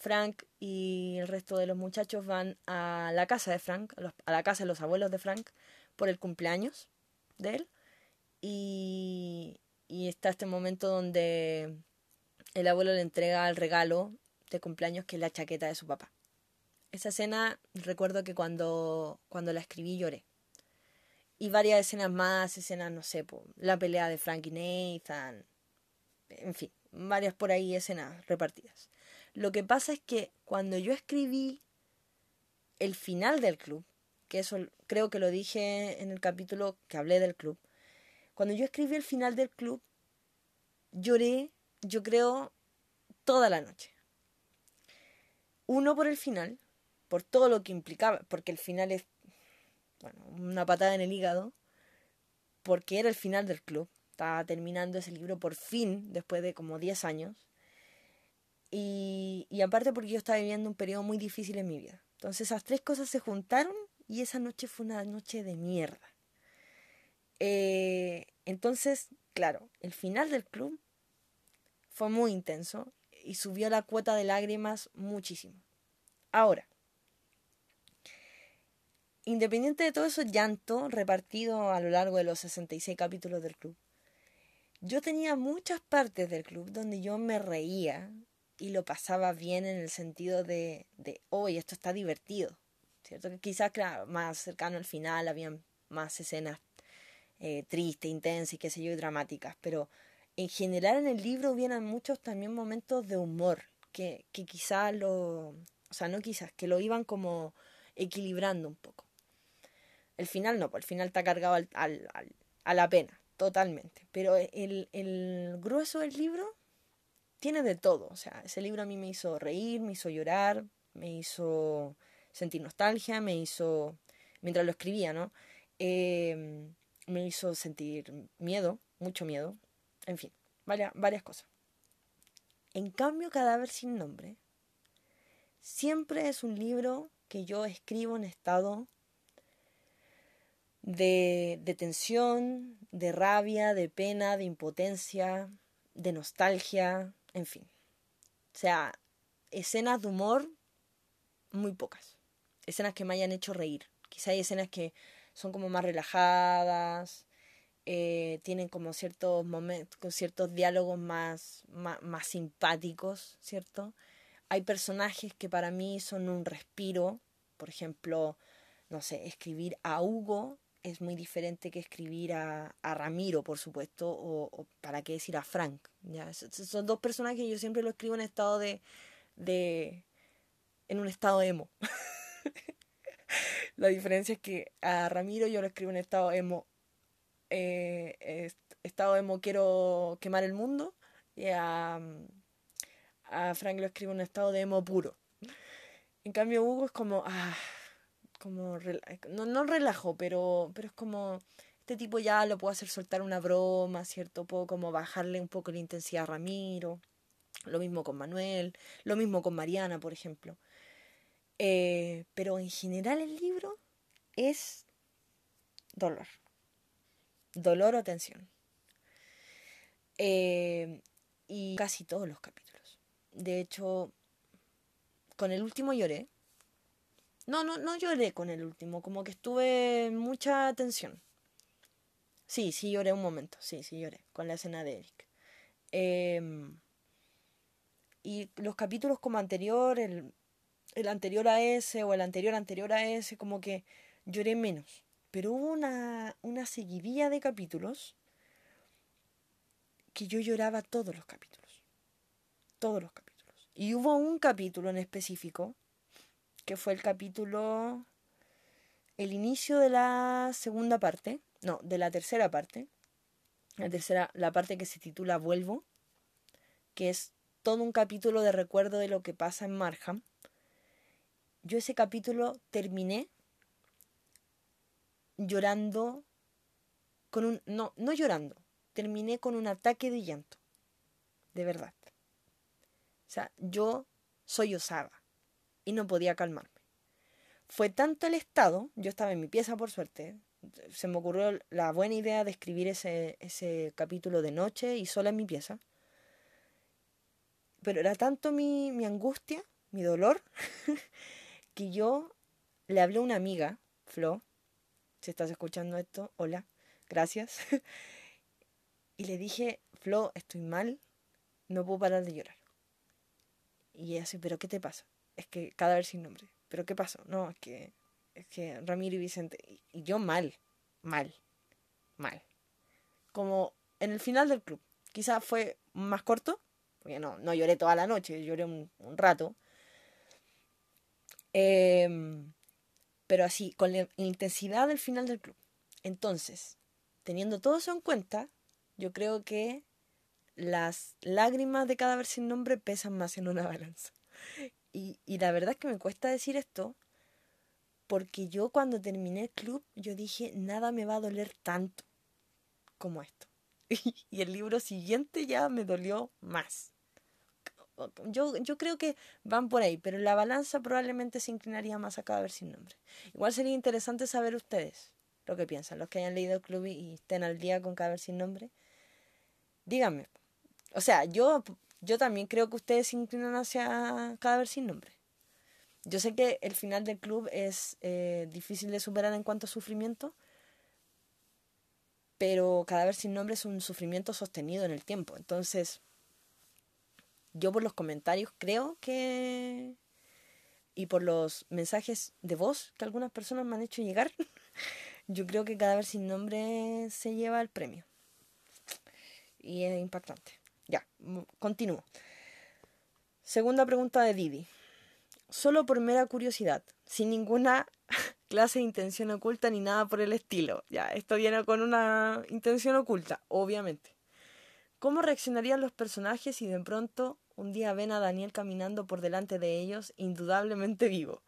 [SPEAKER 1] Frank y el resto de los muchachos van a la casa de Frank, a la casa de los abuelos de Frank, por el cumpleaños de él. Y, y está este momento donde el abuelo le entrega el regalo de cumpleaños que es la chaqueta de su papá. Esa escena recuerdo que cuando, cuando la escribí lloré. Y varias escenas más, escenas, no sé, la pelea de Frank y Nathan, en fin, varias por ahí escenas repartidas. Lo que pasa es que cuando yo escribí el final del club, que eso creo que lo dije en el capítulo que hablé del club, cuando yo escribí el final del club, lloré, yo creo, toda la noche. Uno por el final, por todo lo que implicaba, porque el final es bueno, una patada en el hígado, porque era el final del club. Estaba terminando ese libro por fin, después de como 10 años. Y, y aparte porque yo estaba viviendo un periodo muy difícil en mi vida. Entonces esas tres cosas se juntaron y esa noche fue una noche de mierda. Eh, entonces, claro, el final del club fue muy intenso y subió la cuota de lágrimas muchísimo. Ahora, Independiente de todo eso llanto repartido a lo largo de los 66 capítulos del club, yo tenía muchas partes del club donde yo me reía y lo pasaba bien en el sentido de, de hoy esto está divertido. ¿Cierto? Que quizás, más cercano al final había más escenas eh, tristes, intensas y qué sé yo, dramáticas, pero en general en el libro hubieran muchos también momentos de humor que, que quizás lo, o sea, no quizás, que lo iban como equilibrando un poco. El final no, pues el final está cargado al, al, a la pena, totalmente. Pero el, el grueso del libro tiene de todo. O sea, ese libro a mí me hizo reír, me hizo llorar, me hizo sentir nostalgia, me hizo, mientras lo escribía, ¿no? Eh, me hizo sentir miedo, mucho miedo, en fin, varias, varias cosas. En cambio, Cadáver sin nombre siempre es un libro que yo escribo en estado de, de tensión, de rabia, de pena, de impotencia, de nostalgia, en fin. O sea, escenas de humor, muy pocas. Escenas que me hayan hecho reír. Quizá hay escenas que son como más relajadas, eh, tienen como ciertos momentos, ciertos diálogos más, más, más, simpáticos, ¿cierto? Hay personajes que para mí son un respiro, por ejemplo, no sé, escribir a Hugo es muy diferente que escribir a, a Ramiro, por supuesto, o, para qué decir a Frank. ¿ya? Son dos personajes que yo siempre lo escribo en estado de. de en un estado emo. La diferencia es que a Ramiro yo lo escribo en estado emo. Eh, estado emo quiero quemar el mundo. Y a, a Frank lo escribo en estado de emo puro. En cambio, Hugo es como. Ah, como no, no relajo, pero, pero es como este tipo ya lo puedo hacer soltar una broma, ¿cierto? Puedo como bajarle un poco la intensidad a Ramiro. Lo mismo con Manuel, lo mismo con Mariana, por ejemplo. Eh, pero en general el libro es dolor. Dolor o tensión. Eh, y casi todos los capítulos. De hecho, con el último lloré. No, no, no lloré con el último, como que estuve mucha tensión. Sí, sí lloré un momento, sí, sí lloré, con la escena de Eric. Em, y los capítulos como anterior, el, el anterior a ese o el anterior anterior a ese, como que lloré menos. Pero hubo una, una seguidilla de capítulos que yo lloraba todos los capítulos. Todos los capítulos. Y hubo un capítulo en específico, que fue el capítulo, el inicio de la segunda parte, no, de la tercera parte, la tercera, la parte que se titula Vuelvo, que es todo un capítulo de recuerdo de lo que pasa en Marham. Yo ese capítulo terminé llorando con un no, no llorando, terminé con un ataque de llanto. De verdad. O sea, yo soy osada y no podía calmarme. Fue tanto el estado, yo estaba en mi pieza por suerte, se me ocurrió la buena idea de escribir ese, ese capítulo de noche y sola en mi pieza. Pero era tanto mi, mi angustia, mi dolor, que yo le hablé a una amiga, Flo, si estás escuchando esto, hola, gracias. y le dije, Flo, estoy mal, no puedo parar de llorar. Y ella dice, ¿pero qué te pasa? Es que cada vez sin nombre. ¿Pero qué pasó? No, es que, es que Ramiro y Vicente. Y yo mal, mal, mal. Como en el final del club. Quizás fue más corto, porque no, no lloré toda la noche, lloré un, un rato. Em, pero así, con la intensidad del final del club. Entonces, teniendo todo eso en cuenta, yo creo que las lágrimas de cada vez sin nombre pesan más en una balanza. Y, y la verdad es que me cuesta decir esto, porque yo cuando terminé el club, yo dije, nada me va a doler tanto como esto. y el libro siguiente ya me dolió más. Yo, yo creo que van por ahí, pero la balanza probablemente se inclinaría más a cada vez sin nombre. Igual sería interesante saber ustedes lo que piensan, los que hayan leído el club y estén al día con cada vez sin nombre díganme. O sea, yo, yo también creo que ustedes se inclinan hacia Cadáver sin nombre. Yo sé que el final del club es eh, difícil de superar en cuanto a sufrimiento, pero Cadáver sin nombre es un sufrimiento sostenido en el tiempo. Entonces, yo por los comentarios creo que... y por los mensajes de voz que algunas personas me han hecho llegar, yo creo que Cadáver sin nombre se lleva el premio y es impactante. Ya, continúo. Segunda pregunta de Didi. Solo por mera curiosidad, sin ninguna clase de intención oculta ni nada por el estilo. Ya, esto viene con una intención oculta, obviamente. ¿Cómo reaccionarían los personajes si de pronto un día ven a Daniel caminando por delante de ellos, indudablemente vivo?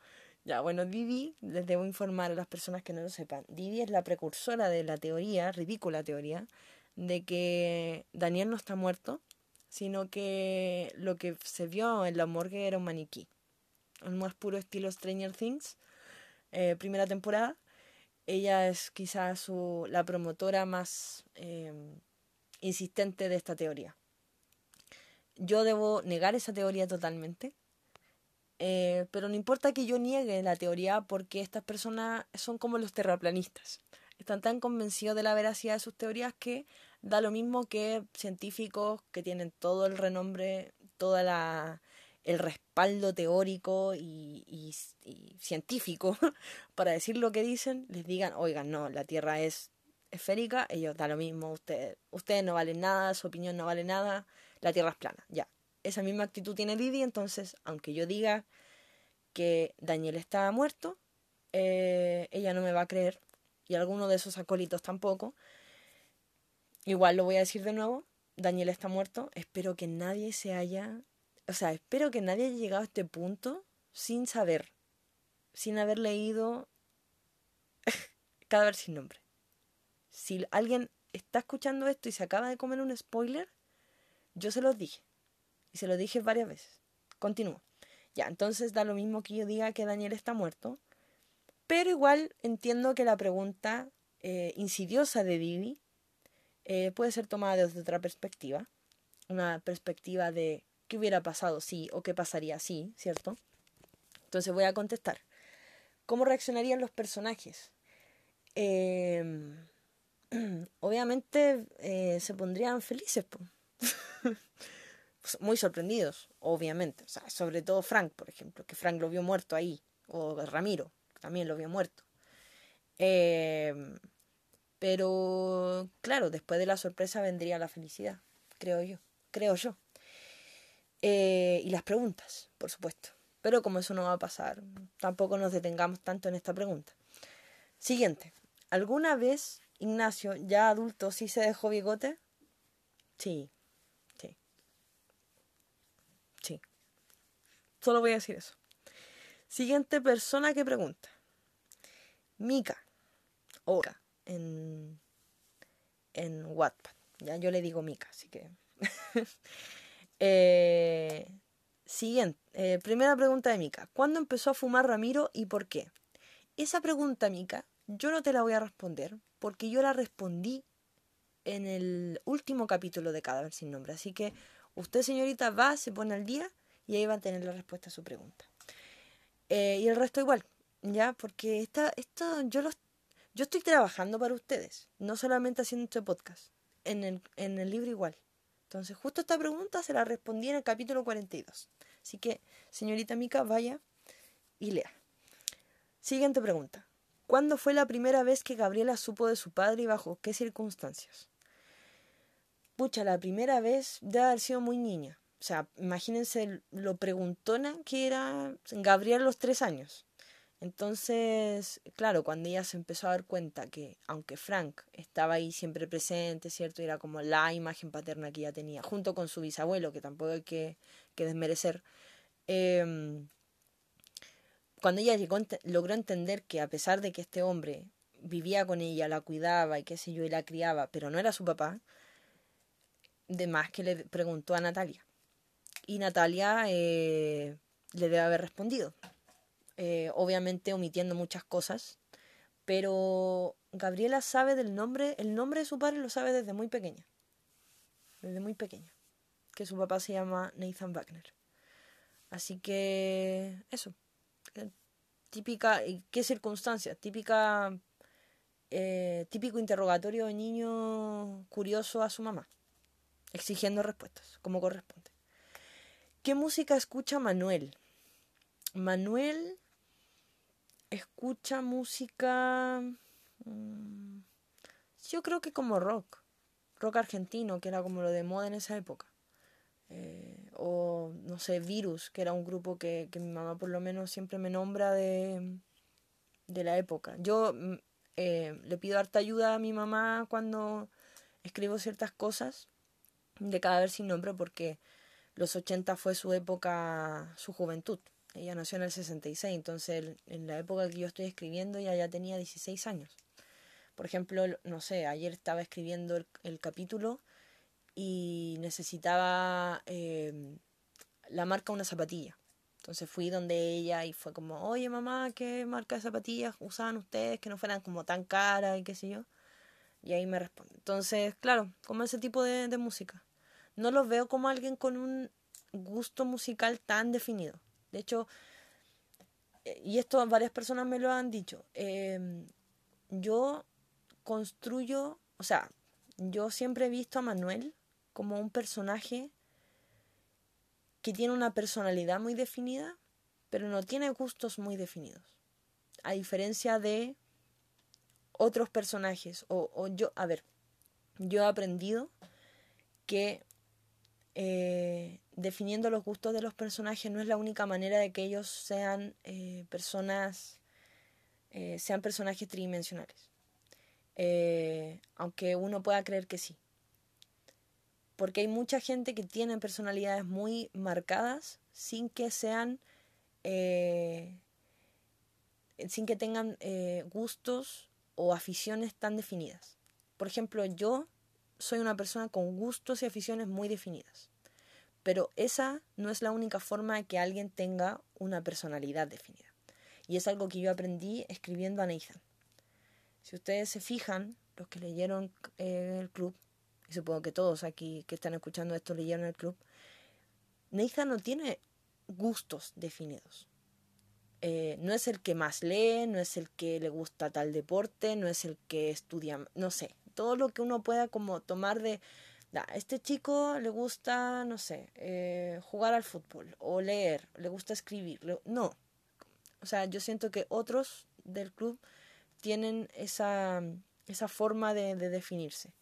[SPEAKER 1] Ya, bueno, Didi, les debo informar a las personas que no lo sepan, Didi es la precursora de la teoría, ridícula teoría, de que Daniel no está muerto, sino que lo que se vio en la morgue era un maniquí. Un más puro estilo Stranger Things, eh, primera temporada. Ella es quizás la promotora más em, insistente de esta teoría. Yo debo negar esa teoría totalmente, eh, pero no importa que yo niegue la teoría porque estas personas son como los terraplanistas. Están tan convencidos de la veracidad de sus teorías que da lo mismo que científicos que tienen todo el renombre, todo el respaldo teórico y, y, científico para decir lo que dicen, les digan, oigan, no, la Tierra es esférica, ellos da lo mismo, ustedes, ustedes no valen nada, su opinión no vale nada, la Tierra es plana, ya. Esa misma actitud tiene Didi, entonces, aunque yo diga que Daniel está muerto, eh, ella no me va a creer, y alguno de esos acólitos tampoco, Igual lo voy a decir de nuevo, Daniel está muerto, espero que nadie se haya, o sea, espero que nadie haya llegado a este punto sin saber, sin haber leído Cadáver sin nombre. Si alguien está escuchando esto y se acaba de comer un spoiler, yo se los dije. Y se lo dije varias veces. Continúo. Ya, entonces da lo mismo que yo diga que Daniel está muerto. Pero igual entiendo que la pregunta eh, insidiosa de Vivi eh, puede ser tomada desde otra perspectiva. Una perspectiva de qué hubiera pasado si o qué pasaría si, ¿cierto? Entonces voy a contestar. ¿Cómo reaccionarían los personajes? Em, obviamente eh, se pondrían felices. Muy sorprendidos, obviamente. Sobre todo Frank, por ejemplo, que Frank lo vio muerto ahí. O Ramiro, también lo vio muerto. Em, pero, claro, después de la sorpresa vendría la felicidad, creo yo. Creo yo. Eh, y las preguntas, por supuesto. Pero como eso no va a pasar, tampoco nos detengamos tanto en esta pregunta. Siguiente. ¿Alguna vez Ignacio, ya adulto, sí se dejó bigote? Sí. Sí. Solo voy a decir eso. Siguiente persona que pregunta. Mika. Ora. En, en Wattpad. Ya yo le digo Mika, así que. eh, Siguiente, eh, primera pregunta de Mika. ¿Cuándo empezó a fumar Ramiro y por qué? Esa pregunta, Mika, yo no te la voy a responder porque yo la respondí en el último capítulo de Cadáver sin nombre. Así que usted, señorita, va, se pone al día y ahí va a tener la respuesta a su pregunta. Eh, y el resto igual, ¿ya? Porque esta, esto, yo, los, yo estoy trabajando para ustedes, no solamente haciendo este podcast. En el, en el libro igual. Entonces, justo esta pregunta se la respondí en el capítulo 42. Así que, señorita Mica, vaya y lea. Siguiente pregunta. ¿Cuándo fue la primera vez que Gabriela supo de su padre y bajo qué circunstancias? Pucha, la primera vez debe haber sido muy niña. O sea, imagínense lo preguntona que era Gabriela a los tres años. Entonces, claro, cuando ella se empezó a dar cuenta que, aunque Frank estaba ahí siempre presente, ¿cierto? Era como la imagen paterna que ella tenía, junto con su bisabuelo, que tampoco hay que, desmerecer. Em, cuando ella llegó, logró entender que a pesar de que este hombre vivía con ella, la cuidaba y qué sé yo, y la criaba, pero no era su papá, de más que le preguntó a Natalia. Y Natalia eh, le debe haber respondido. Eh, obviamente omitiendo muchas cosas, pero Gabriela sabe del nombre, el nombre de su padre lo sabe desde muy pequeña, desde muy pequeña, que su papá se llama Nathan Wagner. Así que eso, eh, típica, ¿qué circunstancias? Típica, típico interrogatorio de niño curioso a su mamá, exigiendo respuestas, como corresponde. ¿Qué música escucha Manuel? Manuel escucha música, mm, yo creo que como rock, rock argentino, que era como lo de moda en esa época. Eh, o no sé, Virus, que era un grupo que, mi mamá por lo menos siempre me nombra de, de la época. Yo mm, eh, le pido harta ayuda a mi mamá cuando escribo ciertas cosas de cada vez sin nombre porque los 80 fue su época, su juventud. Ella nació en el 66, entonces en la época que yo estoy escribiendo ella ya tenía 16 años. Por ejemplo, no sé, ayer estaba escribiendo el, capítulo y necesitaba eh, la marca una zapatilla. Entonces fui donde ella y fue como, oye mamá, ¿qué marca de zapatillas usaban ustedes que no fueran como tan caras y qué sé yo? Y ahí me responde. Entonces, claro, como ese tipo de música. No los veo como alguien con un gusto musical tan definido. De hecho, eh, y esto varias personas me lo han dicho, em, yo construyo, o sea, yo siempre he visto a Manuel como un personaje que tiene una personalidad muy definida, pero no tiene gustos muy definidos. A diferencia de otros personajes, o, o yo, a ver, yo he aprendido que eh, definiendo los gustos de los personajes no es la única manera de que ellos sean eh, personas, eh, sean personajes tridimensionales. aunque uno pueda creer que sí. Porque hay mucha gente que tiene personalidades muy marcadas sin que sean, sin que tengan gustos o aficiones tan definidas. por ejemplo, yo soy una persona con gustos y aficiones muy definidas. Pero esa no es la única forma de que alguien tenga una personalidad definida. Y es algo que yo aprendí escribiendo a Nathan. Si ustedes se fijan, los que leyeron eh, el club, y supongo que todos aquí que están escuchando esto leyeron el club, Nathan no tiene gustos definidos. Eh, no es el que más lee, no es el que le gusta tal deporte, no es el que estudia, no sé, todo lo que uno pueda como tomar de, a este chico le gusta, no sé, eh, jugar al fútbol o leer, le gusta escribir, no. O sea, yo siento que otros del club tienen esa, esa forma de, definirse.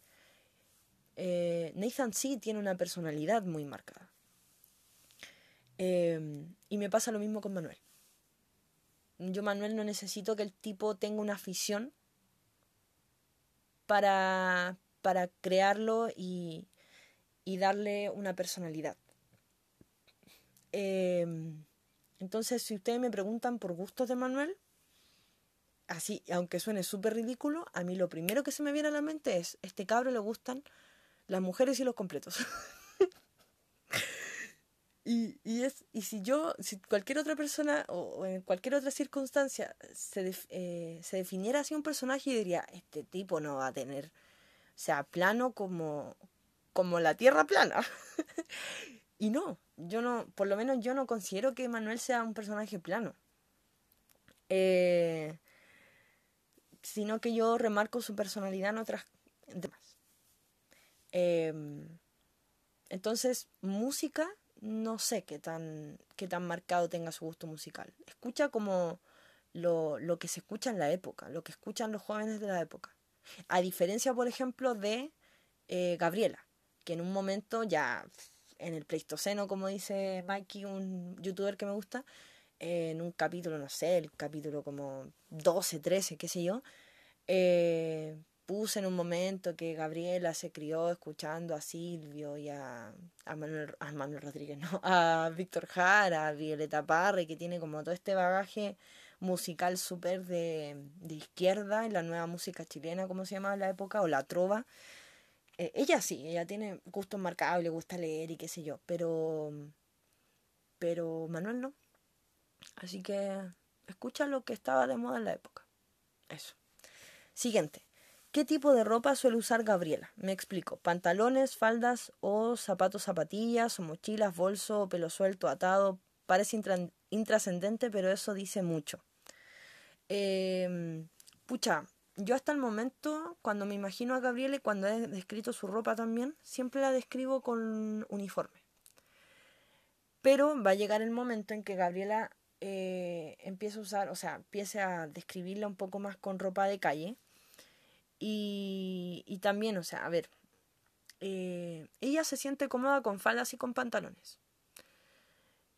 [SPEAKER 1] Eh, Nathan sí tiene una personalidad muy marcada. y me pasa lo mismo con Manuel. Yo, Manuel, no necesito que el tipo tenga una afición para, para crearlo y, y, darle una personalidad. Em, entonces, si ustedes me preguntan por gustos de Manuel, así, aunque suene súper ridículo, a mí lo primero que se me viene a la mente es, este cabro le gustan las mujeres y los completos. Y, y, es, y si yo, si cualquier otra persona o, en cualquier otra circunstancia se, eh, se definiera así un personaje, yo diría, este tipo no va a tener, o sea, plano como, como la tierra plana. y no, yo no, por lo menos yo no considero que Manuel sea un personaje plano. Eh, sino que yo remarco su personalidad en otras demás. Eh, entonces, música no sé qué tan, qué tan marcado tenga su gusto musical. Escucha como lo, lo que se escucha en la época, lo que escuchan los jóvenes de la época. A diferencia, por ejemplo, de eh, Gabriela, que en un momento ya en el Pleistoceno, como dice Mikey, un youtuber que me gusta, en un capítulo, no sé, el capítulo como 12, 13, qué sé yo, eh, puse en un momento que Gabriela se crió escuchando a Silvio y a, Manuel, a Manuel Rodríguez, no, a Víctor Jara, a Violeta Parre, que tiene como todo este bagaje musical súper de, de, izquierda en la nueva música chilena, como se llama en la época, o la trova. Eh, ella sí, ella tiene gustos marcados le gusta leer y qué sé yo, pero, pero Manuel no. Así que escucha lo que estaba de moda en la época. Eso. Siguiente. ¿Qué tipo de ropa suele usar Gabriela? Me explico. Pantalones, faldas o zapatos, zapatillas o mochilas, bolso, pelo suelto, atado. Parece intrascendente, pero eso dice mucho. Em, pucha, yo hasta el momento, cuando me imagino a Gabriela y cuando he descrito su ropa también, siempre la describo con uniforme. Pero va a llegar el momento en que Gabriela eh, empiece a usar, o sea, empiece a describirla un poco más con ropa de calle y, también, o sea, a ver, eh, ella se siente cómoda con faldas y con pantalones.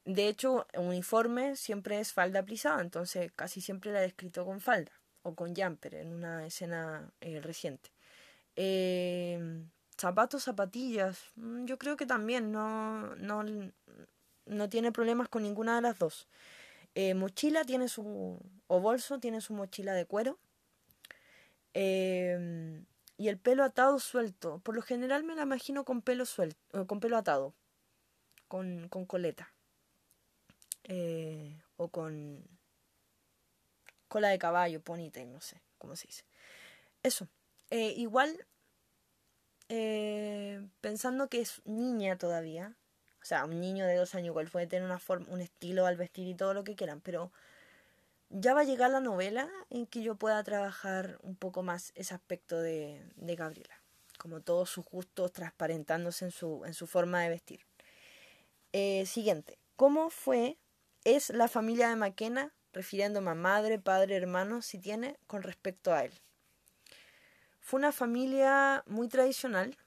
[SPEAKER 1] De hecho, uniforme siempre es falda plisada, entonces casi siempre la he descrito con falda o con jumper en una escena eh, reciente. Eh, zapatos, zapatillas, mm, yo creo que también no, no, no tiene problemas con ninguna de las dos. mochila tiene su, o bolso tiene su mochila de cuero Em, y el pelo atado suelto. Por lo general me la imagino con pelo suelto, eh, con pelo atado, con, con coleta. Eh, o con cola de caballo, ponytail, no sé cómo se dice. Eso. Eh, igual, pensando que es niña todavía, o sea, un niño de dos años igual puede tener una forma, un estilo al vestir y todo lo que quieran, pero ya va a llegar la novela en que yo pueda trabajar un poco más ese aspecto de, Gabriela, como todos sus gustos transparentándose en su, en su forma de vestir. Eh, siguiente, ¿cómo fue, es la familia de Maquena, refiriéndome a madre, padre, hermano, si tiene, con respecto a él? Fue una familia muy tradicional,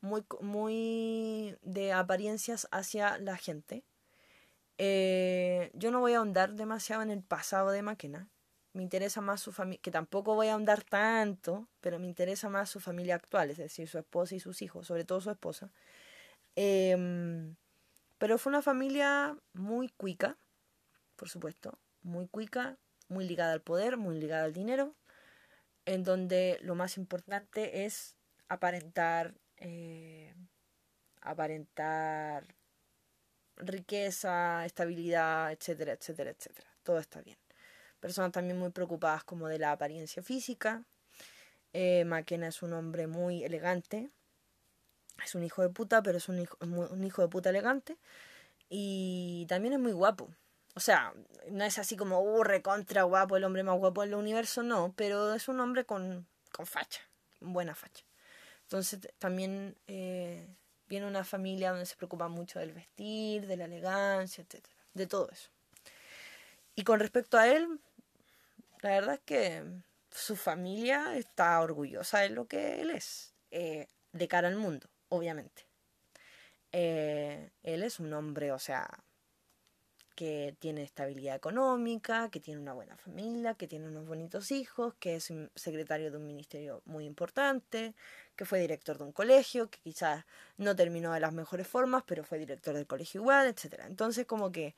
[SPEAKER 1] muy, muy de apariencias hacia la gente, eh, yo no voy a ahondar demasiado en el pasado de Maquena. Me interesa más su familia, que tampoco voy a ahondar tanto, pero me interesa más su familia actual, es decir, su esposa y sus hijos, sobre todo su esposa. Em, pero fue una familia muy cuica, por supuesto, muy cuica, muy ligada al poder, muy ligada al dinero. en donde lo más importante es aparentar, eh, aparentar riqueza, estabilidad, etcétera, etcétera, etcétera. Todo está bien. Personas también muy preocupadas como de la apariencia física. Eh, es un hombre muy elegante. Es un hijo de puta, pero es un hijo, un hijo de puta elegante. Y también es muy guapo. O sea, no es así como, uh, recontra guapo, el hombre más guapo del universo, no, pero es un hombre con, con facha, buena facha. Entonces también eh, viene una familia donde se preocupa mucho del vestir, de la elegancia, etcétera, de todo eso. Y con respecto a él, la verdad es que su familia está orgullosa de lo que él es, eh, de cara al mundo, obviamente. Eh, él es un hombre, o sea, que tiene estabilidad económica, que tiene una buena familia, que tiene unos bonitos hijos, que es secretario de un ministerio muy importante, que fue director de un colegio, que quizás no terminó de las mejores formas, pero fue director del colegio igual, etc. Entonces, como que,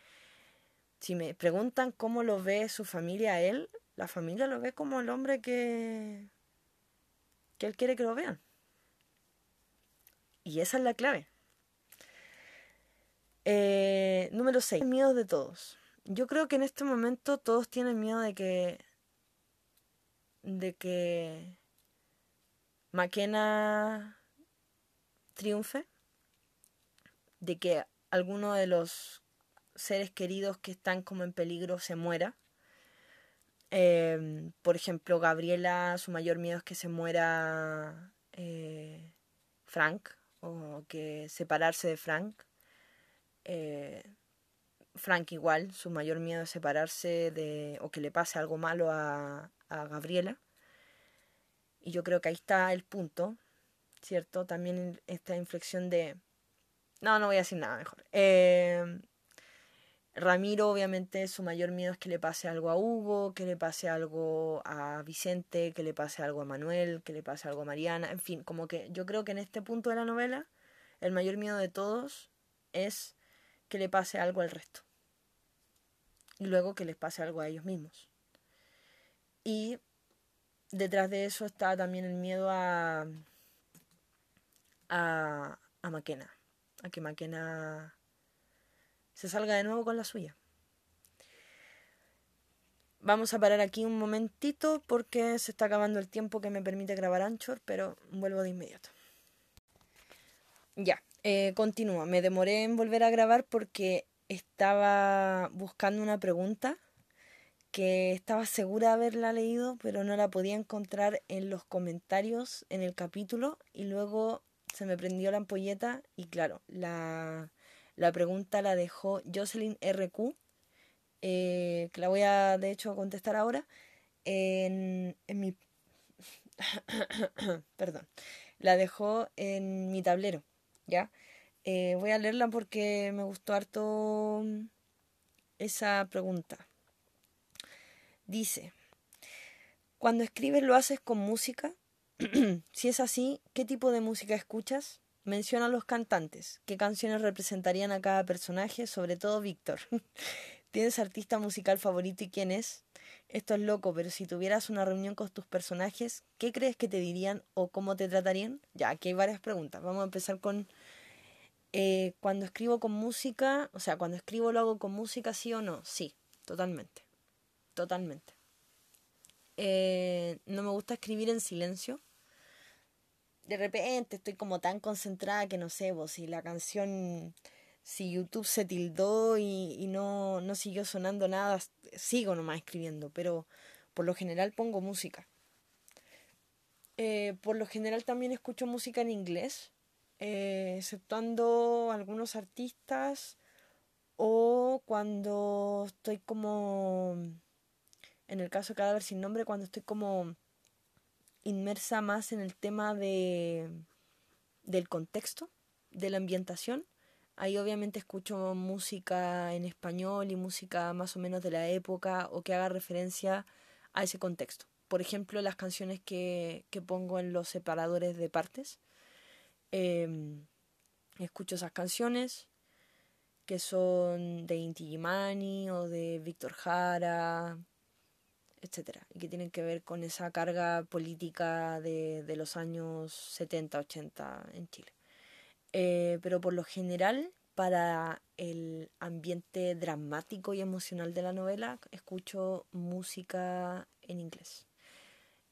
[SPEAKER 1] si me preguntan cómo lo ve su familia a él, la familia lo ve como el hombre que, que él quiere que lo vean. Y esa es la clave. Eh, número 6. Miedo de todos. Yo creo que en este momento todos tienen miedo de que. de que. McKenna triunfe. De que alguno de los seres queridos que están como en peligro se muera. Em, por ejemplo, Gabriela, su mayor miedo es que se muera eh, Frank o que separarse de Frank. Eh, Frank igual, su mayor miedo es separarse de o que le pase algo malo a, Gabriela. Y yo creo que ahí está el punto, ¿cierto? También esta inflexión de... No, no voy a decir nada mejor. Eh, Ramiro, obviamente, su mayor miedo es que le pase algo a Hugo, que le pase algo a Vicente, que le pase algo a Manuel, que le pase algo a Mariana, en fin, como que yo creo que en este punto de la novela, el mayor miedo de todos es que le pase algo al resto. Y luego que les pase algo a ellos mismos. Y detrás de eso está también el miedo a, a, a Maquena. A que Maquena se salga de nuevo con la suya. Vamos a parar aquí un momentito porque se está acabando el tiempo que me permite grabar Anchor, pero vuelvo de inmediato. Ya, eh, continúa. Me demoré en volver a grabar porque estaba buscando una pregunta que estaba segura de haberla leído, pero no la podía encontrar en los comentarios en el capítulo y luego se me prendió la ampolleta y claro, la, la pregunta la dejó Jocelyn RQ, eh, que la voy a de hecho contestar ahora, en, en mi... Perdón, la dejó en mi tablero ¿ya? Eh, voy a leerla porque me gustó harto esa pregunta. Dice, cuando escribes lo haces con música. si es así, ¿qué tipo de música escuchas? Menciona a los cantantes. ¿Qué canciones representarían a cada personaje? Sobre todo Víctor. ¿Tienes artista musical favorito y quién es? Esto es loco, pero si tuvieras una reunión con tus personajes, ¿qué crees que te dirían o cómo te tratarían? Ya, aquí hay varias preguntas. Vamos a empezar con eh, cuando escribo con música, o sea, cuando escribo lo hago con música, sí o no, sí, totalmente. Totalmente. Eh, no me gusta escribir en silencio. De repente estoy como tan concentrada que no sé, vos, si la canción si YouTube se tildó y, no, no siguió sonando nada, sigo nomás escribiendo, pero por lo general pongo música. Eh, por lo general también escucho música en inglés, eh, exceptuando algunos artistas o cuando estoy como, en el caso de Cadáver sin nombre, cuando estoy como inmersa más en el tema de, del contexto, de la ambientación Ahí obviamente escucho música en español y música más o menos de la época o que haga referencia a ese contexto. Por ejemplo, las canciones que, que pongo en los separadores de partes. Em, escucho esas canciones que son de Inti Gimani o de Víctor Jara, etc. Y que tienen que ver con esa carga política de, de los años 70, 80 en Chile. Eh, pero por lo general, para el ambiente dramático y emocional de la novela, escucho música en inglés.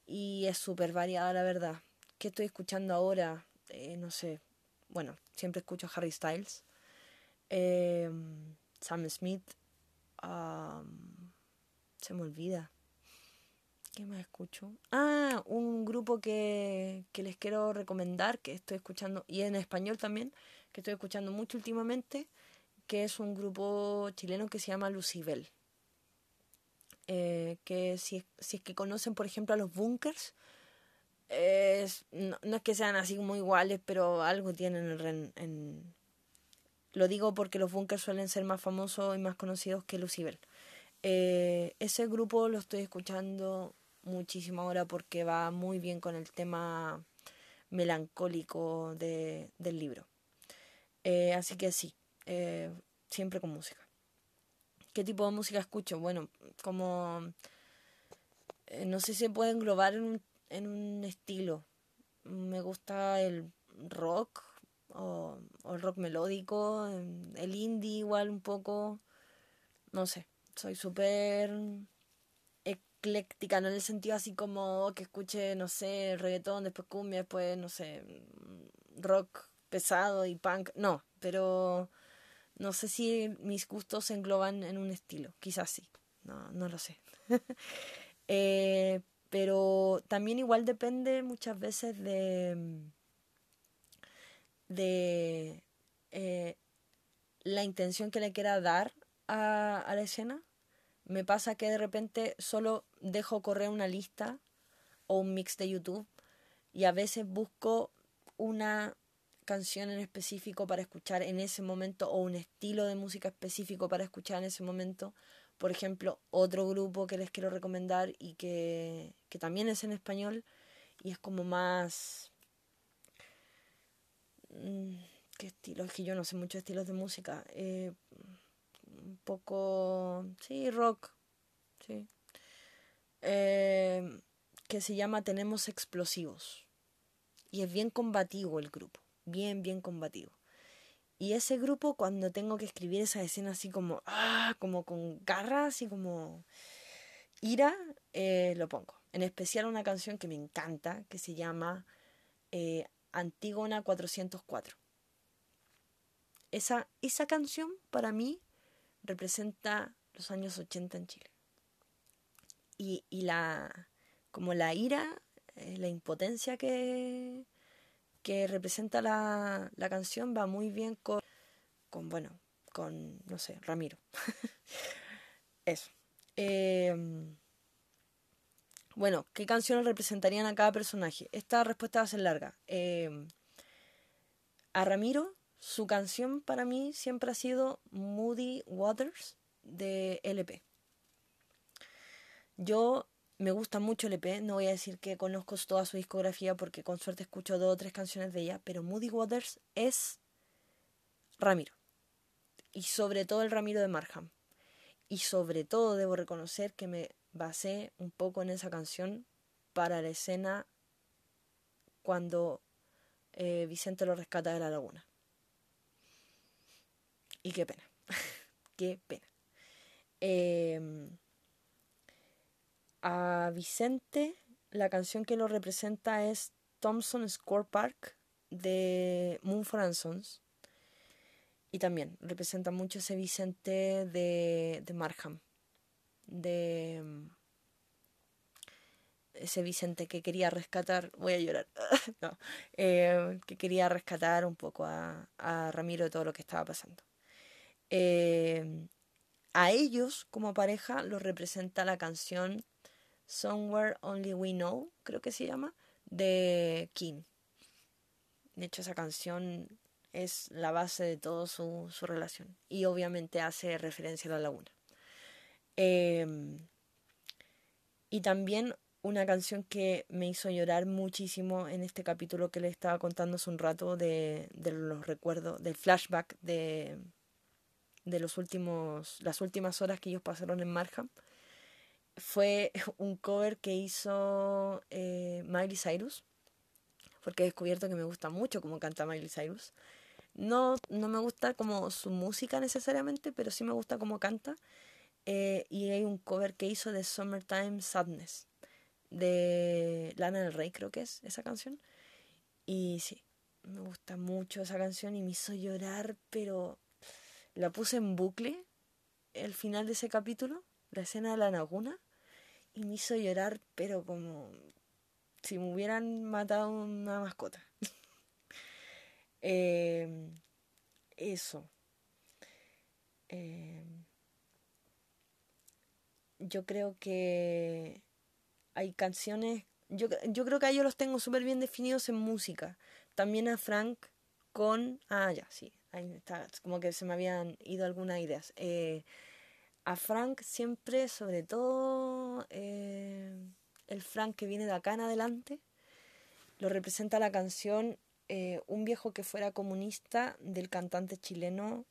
[SPEAKER 1] Y es súper variada, la verdad. ¿Qué estoy escuchando ahora? Eh, no sé. Bueno, siempre escucho Harry Styles, eh, Sam Smith. se me olvida. ¿Qué más escucho? Ah, un grupo que, que les quiero recomendar, que estoy escuchando, y en español también, que estoy escuchando mucho últimamente, que es un grupo chileno que se llama Lucibel. Eh, que si, si es que conocen, por ejemplo, a los bunkers, no, es que sean así como iguales, pero algo tienen en, en, Lo digo porque los bunkers suelen ser más famosos y más conocidos que Lucibel. Eh, ese grupo lo estoy escuchando muchísimo ahora porque va muy bien con el tema melancólico de, del libro. Eh, así que sí, eh, siempre con música. ¿Qué tipo de música escucho? Bueno, como... Eh, no sé si se puede englobar en un, estilo. Me gusta el rock o, o el rock melódico, el indie igual un poco. No sé, soy súper ecléctica, no en el sentido así como que escuche, no sé, reggaetón, después cumbia, después, no sé, rock pesado y punk. No, pero no sé si mis gustos se engloban en un estilo. Quizás sí, no, no lo sé. eh, pero también igual depende muchas veces de, de eh, la intención que le quiera dar a la escena me pasa que de repente solo dejo correr una lista o un mix de YouTube y a veces busco una canción en específico para escuchar en ese momento o un estilo de música específico para escuchar en ese momento. Por ejemplo, otro grupo que les quiero recomendar y que, que también es en español y es como más... Mm, ¿Qué estilo? Es que yo no sé muchos estilos de música. Eh, un poco, sí, rock, sí, que se llama Tenemos Explosivos. Y es bien combativo el grupo, bien, bien combativo. Y ese grupo, cuando tengo que escribir esa escena así como, ah, como con garras y como ira, eh, lo pongo. En especial una canción que me encanta, que se llama eh, Antígona 404. Esa, esa canción para mí representa los años 80 en Chile. Y, y la, como la ira, eh, la impotencia que, que representa la, la canción va muy bien con, con, bueno, con, no sé, Ramiro. Eso. Em, bueno, ¿qué canciones representarían a cada personaje? Esta respuesta va a ser larga. Em, a Ramiro su canción para mí siempre ha sido Moody Waters de LP. Yo me gusta mucho LP, no voy a decir que conozco toda su discografía porque con suerte escucho dos o tres canciones de ella, pero Moody Waters es Ramiro. Y sobre todo el Ramiro de Marham. Y sobre todo debo reconocer que me basé un poco en esa canción para la escena cuando eh, Vicente lo rescata de la laguna. Y qué pena. qué pena. Em, a Vicente, la canción que lo representa es Thompson Score Park de and Sons. Y también representa mucho ese Vicente de, de Marham. De ese Vicente que quería rescatar, voy a llorar, eh, que quería rescatar un poco a, a Ramiro de todo lo que estaba pasando. Eh, a ellos como pareja los representa la canción Somewhere Only We Know, creo que se llama, de King. De hecho, esa canción es la base de toda su, su, relación y obviamente hace referencia a la laguna. Eh, y también una canción que me hizo llorar muchísimo en este capítulo que le estaba contando hace un rato de, de los recuerdos, del flashback de, de los últimos, las últimas horas que ellos pasaron en Marham. Fue un cover que hizo eh, Miley Cyrus, porque he descubierto que me gusta mucho cómo canta Miley Cyrus. No, no me gusta como su música necesariamente, pero sí me gusta cómo canta. Eh, y hay un cover que hizo de Summertime Sadness, de Lana del Rey creo que es esa canción. Y sí, me gusta mucho esa canción y me hizo llorar, pero la puse en bucle el final de ese capítulo, la escena de la laguna, y me hizo llorar, pero como si me hubieran matado una mascota. Em, eso. Em, yo creo que hay canciones, yo, yo creo que a ellos los tengo súper bien definidos en música. También a Frank con, ah, ya, sí, ahí está, como que se me habían ido algunas ideas. Eh, a Frank siempre, sobre todo eh, el Frank que viene de acá en adelante, lo representa la canción eh, Un viejo que fuera comunista del cantante chileno.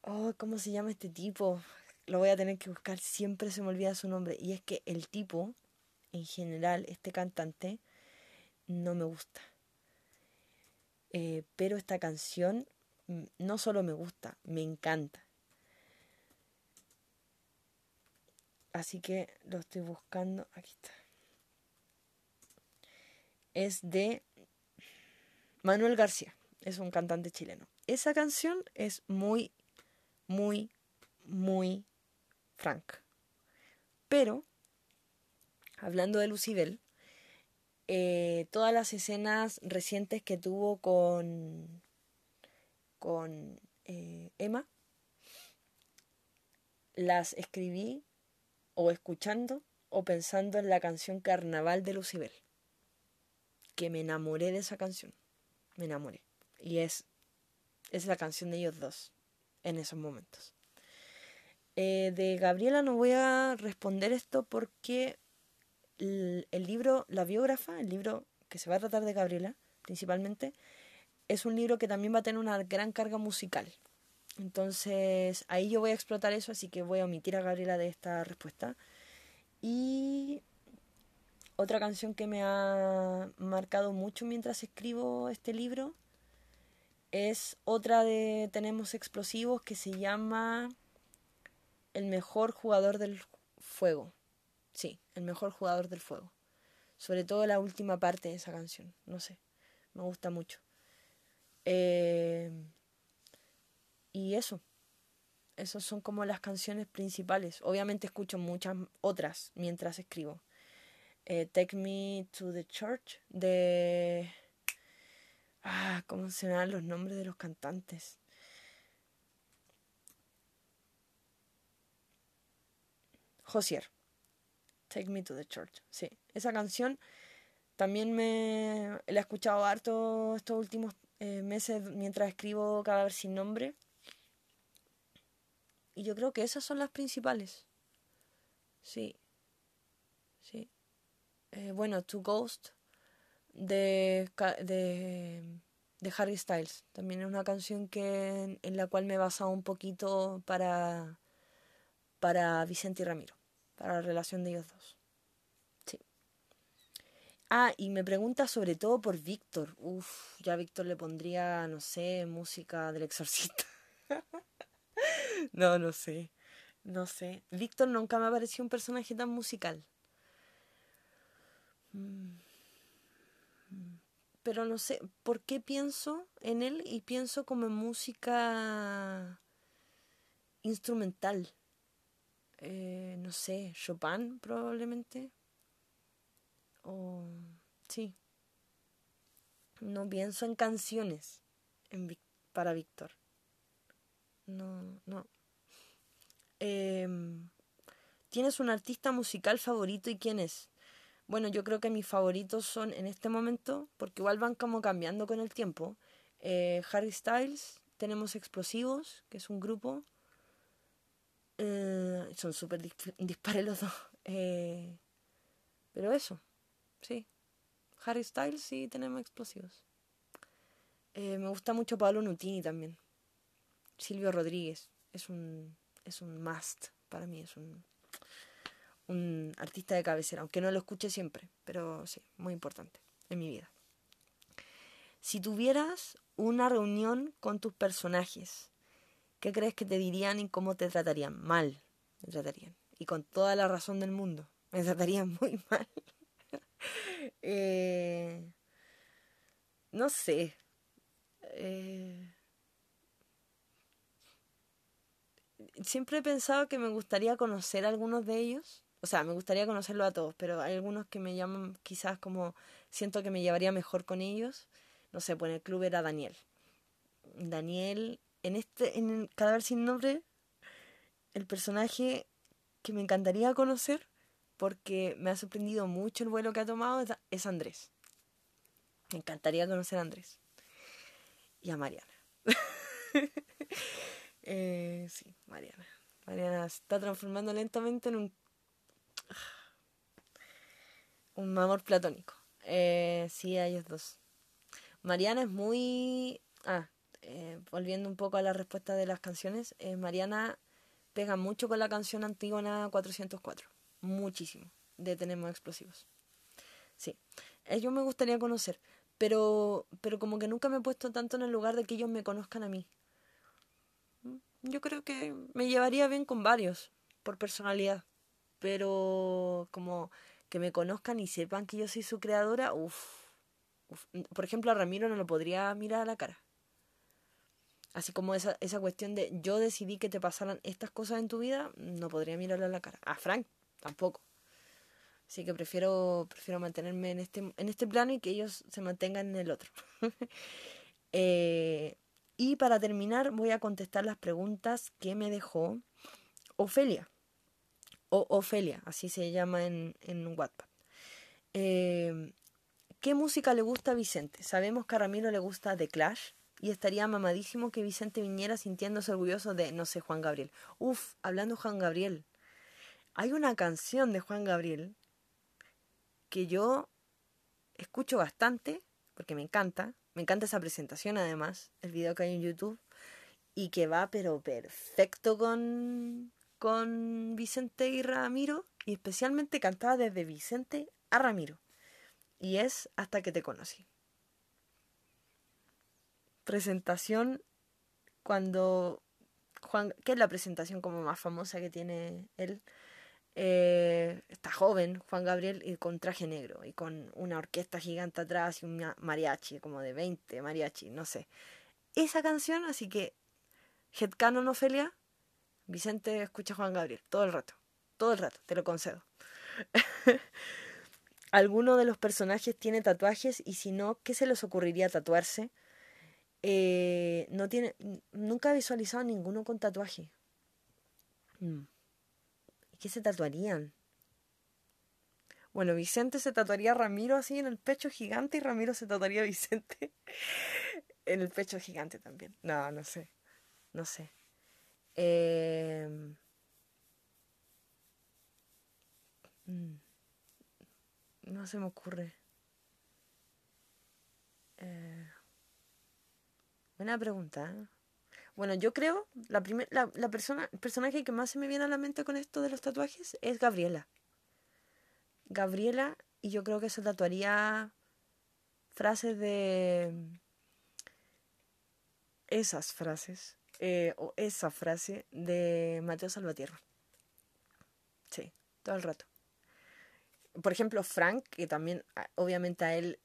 [SPEAKER 1] Oh, ¿cómo se llama este tipo? Lo voy a tener que buscar, siempre se me olvida su nombre. Y es que el tipo, en general, este cantante, no me gusta. Eh, pero esta canción mm, no solo me gusta, me encanta. Así que lo estoy buscando. Aquí está. Es de Manuel García. Es un cantante chileno. Esa canción es muy, muy, muy frank. Pero, hablando de Lucibel, eh, todas las escenas recientes que tuvo con, con eh, Emma, las escribí o escuchando o pensando en la canción Carnaval de Lucibel. Que me enamoré de esa canción. Me enamoré. Y es, es la canción de ellos dos en esos momentos. Eh, de Gabriela no voy a responder esto porque el, el, libro, la biógrafa, el libro que se va a tratar de Gabriela principalmente, es un libro que también va a tener una gran carga musical. Entonces ahí yo voy a explotar eso, así que voy a omitir a Gabriela de esta respuesta. Y otra canción que me ha marcado mucho mientras escribo este libro es otra de Tenemos Explosivos que se llama El mejor jugador del fuego. Sí, el mejor jugador del fuego. Sobre todo la última parte de esa canción. No sé, me gusta mucho. Eh, y eso. Esas son como las canciones principales. Obviamente escucho muchas otras mientras escribo. Eh, Take Me to the Church de... Ah, ¿cómo se llaman los nombres de los cantantes? Josier. Take Me to the Church. Sí, esa canción también me la he escuchado harto estos últimos eh, meses mientras escribo Cada vez sin nombre. Y yo creo que esas son las principales. Sí. Sí. Eh, bueno, To Ghost de, de, de, Harry Styles. También es una canción que, en la cual me he basado un poquito para, para Vicente y Ramiro. Para la relación de ellos dos. Sí. Ah, y me pregunta sobre todo por Víctor. Uf, ya Víctor le pondría, no sé, música del exorcista. no, no sé. No sé. Víctor nunca me ha parecido un personaje tan musical. Mm. Pero no sé, ¿por qué pienso en él y pienso como en música instrumental? Eh, no sé, Chopin probablemente. O sí. No pienso en canciones para Víctor. No, no. Em, ¿Tienes un artista musical favorito y quién es? Bueno, yo creo que mis favoritos son en este momento, porque igual van como cambiando con el tiempo. Eh, Harry Styles, tenemos Explosivos, que es un grupo. Eh, son súper dispares los dos. Eh, pero eso, sí. Harry Styles sí tenemos Explosivos. me gusta mucho Pablo Nutini también. Silvio Rodríguez es un, es un must para mí, es un... un artista de cabecera, aunque no lo escuche siempre, pero sí, muy importante en mi vida. Si tuvieras una reunión con tus personajes, ¿qué crees que te dirían y cómo te tratarían? Mal, me tratarían. Y con toda la razón del mundo, me tratarían muy mal. eh, no sé. Eh, siempre he pensado que me gustaría conocer a algunos de ellos. O sea, me gustaría conocerlos a todos, pero hay algunos que me llaman quizás como siento que me llevaría mejor con ellos. No sé, pues en el club era Daniel. Daniel, en este, en el sin nombre, el personaje que me encantaría conocer, porque me ha sorprendido mucho el vuelo que ha tomado, es Andrés. Me encantaría conocer a Andrés. Y a Mariana. Eh, sí, Mariana. Mariana se está transformando lentamente en un. Un amor platónico. Eh, sí, a ellos dos. Mariana es muy. Ah, eh, volviendo un poco a la respuesta de las canciones. Eh, Mariana pega mucho con la canción Antígona 404. Muchísimo. De Tenemos Explosivos. Sí. Ellos me gustaría conocer. Pero, pero como que nunca me he puesto tanto en el lugar de que ellos me conozcan a mí yo creo que me llevaría bien con varios, por personalidad. Pero como que me conozcan y sepan que yo soy su creadora, uff. Por ejemplo, a Ramiro no lo podría mirar a la cara. Así como esa, esa cuestión de yo decidí que te pasaran estas cosas en tu vida, no podría mirarle a la cara. A Frank tampoco. Así que prefiero, prefiero mantenerme en este, en este plano y que ellos se mantengan en el otro. eh, y para terminar voy a contestar las preguntas que me dejó Ofelia. O Ofelia, así se llama en, en WhatsApp. Eh, ¿Qué música le gusta a Vicente? Sabemos que a Ramiro le gusta The Clash y estaría mamadísimo que Vicente viniera sintiéndose orgulloso de, no sé, Juan Gabriel. Uf, hablando Juan Gabriel. Hay una canción de Juan Gabriel que yo escucho bastante, porque me encanta, me encanta esa presentación además, el video que hay en YouTube, y que va pero perfecto con, con Vicente y Ramiro, y especialmente cantada desde Vicente a Ramiro. Y es hasta que te conocí. Presentación cuando Juan, ¿qué es la presentación como más famosa que tiene él? Eh, está joven, Juan Gabriel, y con traje negro y con una orquesta gigante atrás y un mariachi, como de 20 mariachi, no sé. Esa canción, así que Headcanon Ofelia, Vicente escucha a Juan Gabriel todo el rato, todo el rato, te lo concedo. ¿Alguno de los personajes tiene tatuajes? Y si no, ¿qué se les ocurriría tatuarse? Eh, no tiene, nunca he visualizado ninguno con tatuaje. Mm. ¿Qué se tatuarían? Bueno, Vicente se tatuaría a Ramiro así en el pecho gigante y Ramiro se tatuaría a Vicente en el pecho gigante también. No, no sé. No sé. Eh... No se me ocurre. Eh... Buena pregunta. Bueno, yo creo, la, la, la persona, el personaje que más se me viene a la mente con esto de los tatuajes es Gabriela. Gabriela, y yo creo que se tatuaría frases de... Esas frases, eh, o esa frase de Mateo Salvatierra. Sí, todo el rato. Por ejemplo, Frank, que también, obviamente a él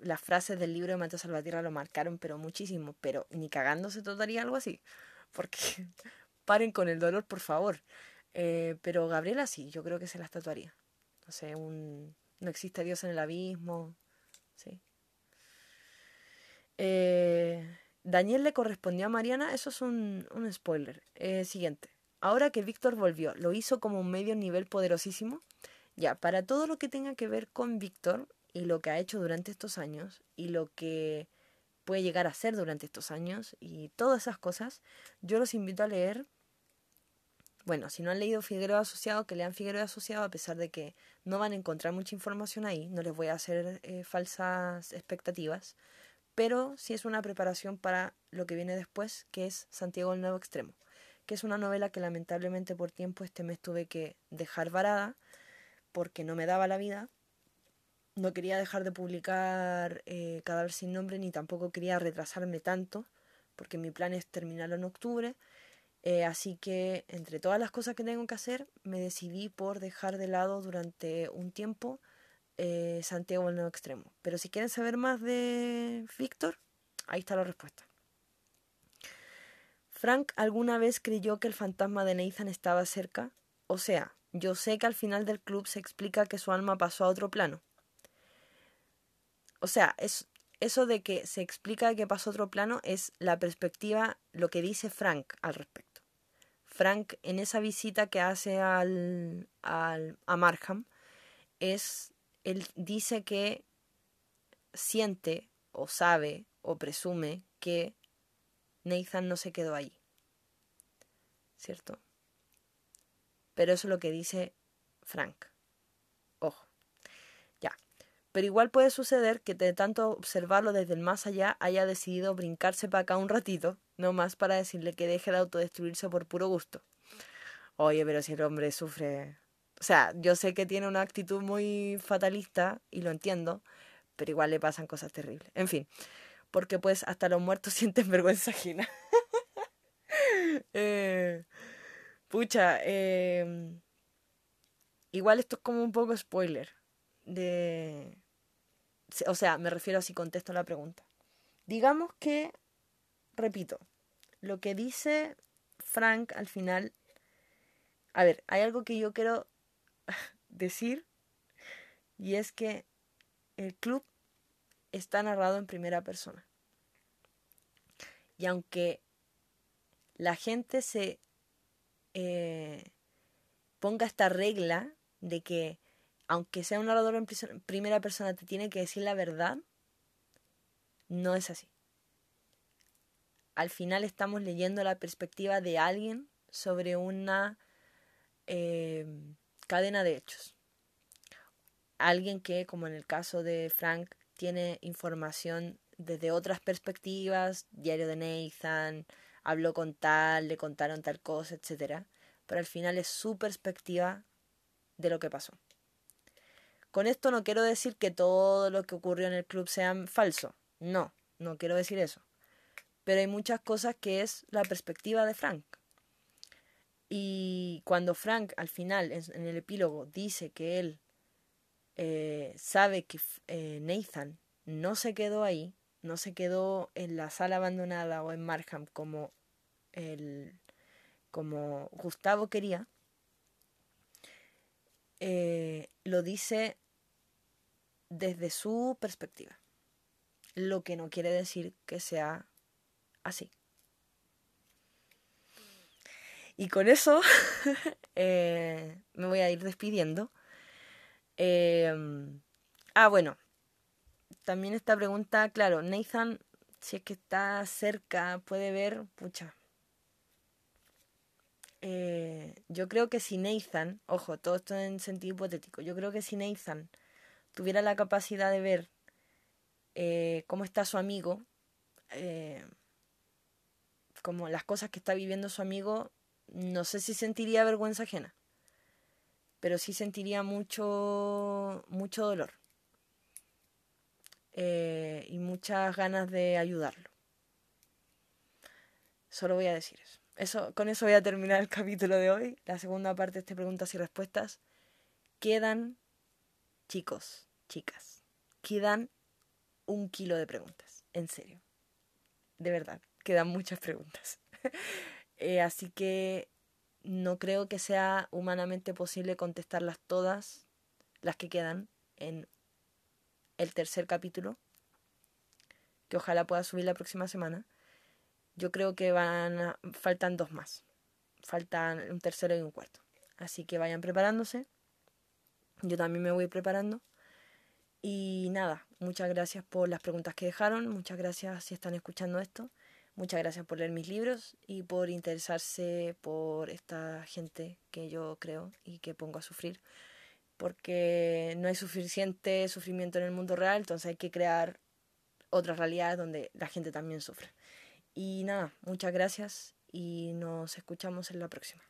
[SPEAKER 1] las frases del libro de Mateo Salvatierra lo marcaron, pero muchísimo. Pero ni cagando se trataría algo así. Porque paren con el dolor, por favor. Eh, pero Gabriela sí, yo creo que se las tatuaría. No sé, un. No existe Dios en el abismo. Sí. Eh, Daniel le correspondió a Mariana, eso es un, un spoiler. Eh, siguiente. Ahora que Víctor volvió, lo hizo como un medio nivel poderosísimo. Ya, para todo lo que tenga que ver con Víctor, y lo que ha hecho durante estos años y lo que puede llegar a ser durante estos años y todas esas cosas, yo los invito a leer. Bueno, si no han leído Figueroa Asociado, que lean Figueroa Asociado, a pesar de que no van a encontrar mucha información ahí, no les voy a hacer eh, falsas expectativas, pero sí es una preparación para lo que viene después, que es Santiago el Nuevo Extremo, que es una novela que lamentablemente por tiempo este mes tuve que dejar varada porque no me daba la vida. No quería dejar de publicar eh, Cadáver sin nombre ni tampoco quería retrasarme tanto porque mi plan es terminarlo en octubre. Eh, así que entre todas las cosas que tengo que hacer me decidí por dejar de lado durante un tiempo eh, Santiago el Extremo. Pero si quieren saber más de Víctor, ahí está la respuesta. Frank alguna vez creyó que el fantasma de Nathan estaba cerca. O sea, yo sé que al final del club se explica que su alma pasó a otro plano. O sea, es, eso de que se explica que pasó otro plano es la perspectiva, lo que dice Frank al respecto. Frank en esa visita que hace al, al, a Markham es, él dice que siente o sabe o presume que Nathan no se quedó allí. ¿Cierto? Pero eso es lo que dice Frank. Pero igual puede suceder que de tanto observarlo desde el más allá haya decidido brincarse para acá un ratito, no más para decirle que deje de autodestruirse por puro gusto. Oye, pero si el hombre sufre... O sea, yo sé que tiene una actitud muy fatalista y lo entiendo, pero igual le pasan cosas terribles. En fin, porque pues hasta los muertos sienten vergüenza ajena. eh, pucha, eh, igual esto es como un poco spoiler de... O sea, me refiero a si contesto la pregunta. Digamos que, repito, lo que dice Frank al final... A ver, hay algo que yo quiero decir y es que el club está narrado en primera persona. Y aunque la gente se eh, ponga esta regla de que aunque sea un narrador en primera persona te tiene que decir la verdad, no es así. Al final estamos leyendo la perspectiva de alguien sobre una eh, cadena de hechos. Alguien que, como en el caso de Frank, tiene información desde otras perspectivas, diario de Nathan, habló con tal, le contaron tal cosa, etc. Pero al final es su perspectiva de lo que pasó. Con esto no quiero decir que todo lo que ocurrió en el club sea falso. No, no quiero decir eso. Pero hay muchas cosas que es la perspectiva de Frank. Y cuando Frank al final, en el epílogo, dice que él eh, sabe que eh, Nathan no se quedó ahí, no se quedó en la sala abandonada o en Markham como, el, como Gustavo quería, eh, lo dice desde su perspectiva, lo que no quiere decir que sea así. Y con eso me voy a ir despidiendo. Em, ah, bueno. También esta pregunta, claro, Nathan, si es que está cerca, puede ver, pucha. Eh, yo creo que si Nathan, ojo, todo esto en sentido hipotético, yo creo que si Nathan tuviera la capacidad de ver eh, cómo está su amigo, eh, como las cosas que está viviendo su amigo, no sé si sentiría vergüenza ajena pero sí sentiría mucho, mucho dolor y muchas ganas de ayudarlo. Solo voy a decir eso. Eso. Con eso voy a terminar el capítulo de hoy, la segunda parte de este preguntas y respuestas. Quedan, chicos, chicas, quedan un kilo de preguntas, en serio. De verdad, quedan muchas preguntas. Eh, así que no creo que sea humanamente posible contestarlas todas, las que quedan, en el tercer capítulo, que ojalá pueda subir la próxima semana. Yo creo que van faltan dos más. Faltan un tercero y un cuarto. Así que vayan preparándose. Yo también me voy preparando. Y nada, muchas gracias por las preguntas que dejaron. Muchas gracias si están escuchando esto. Muchas gracias por leer mis libros y por interesarse por esta gente que yo creo y que pongo a sufrir. Porque no hay suficiente sufrimiento en el mundo real, entonces hay que crear otras realidades donde la gente también sufre. Y nada, muchas gracias y nos escuchamos en la próxima.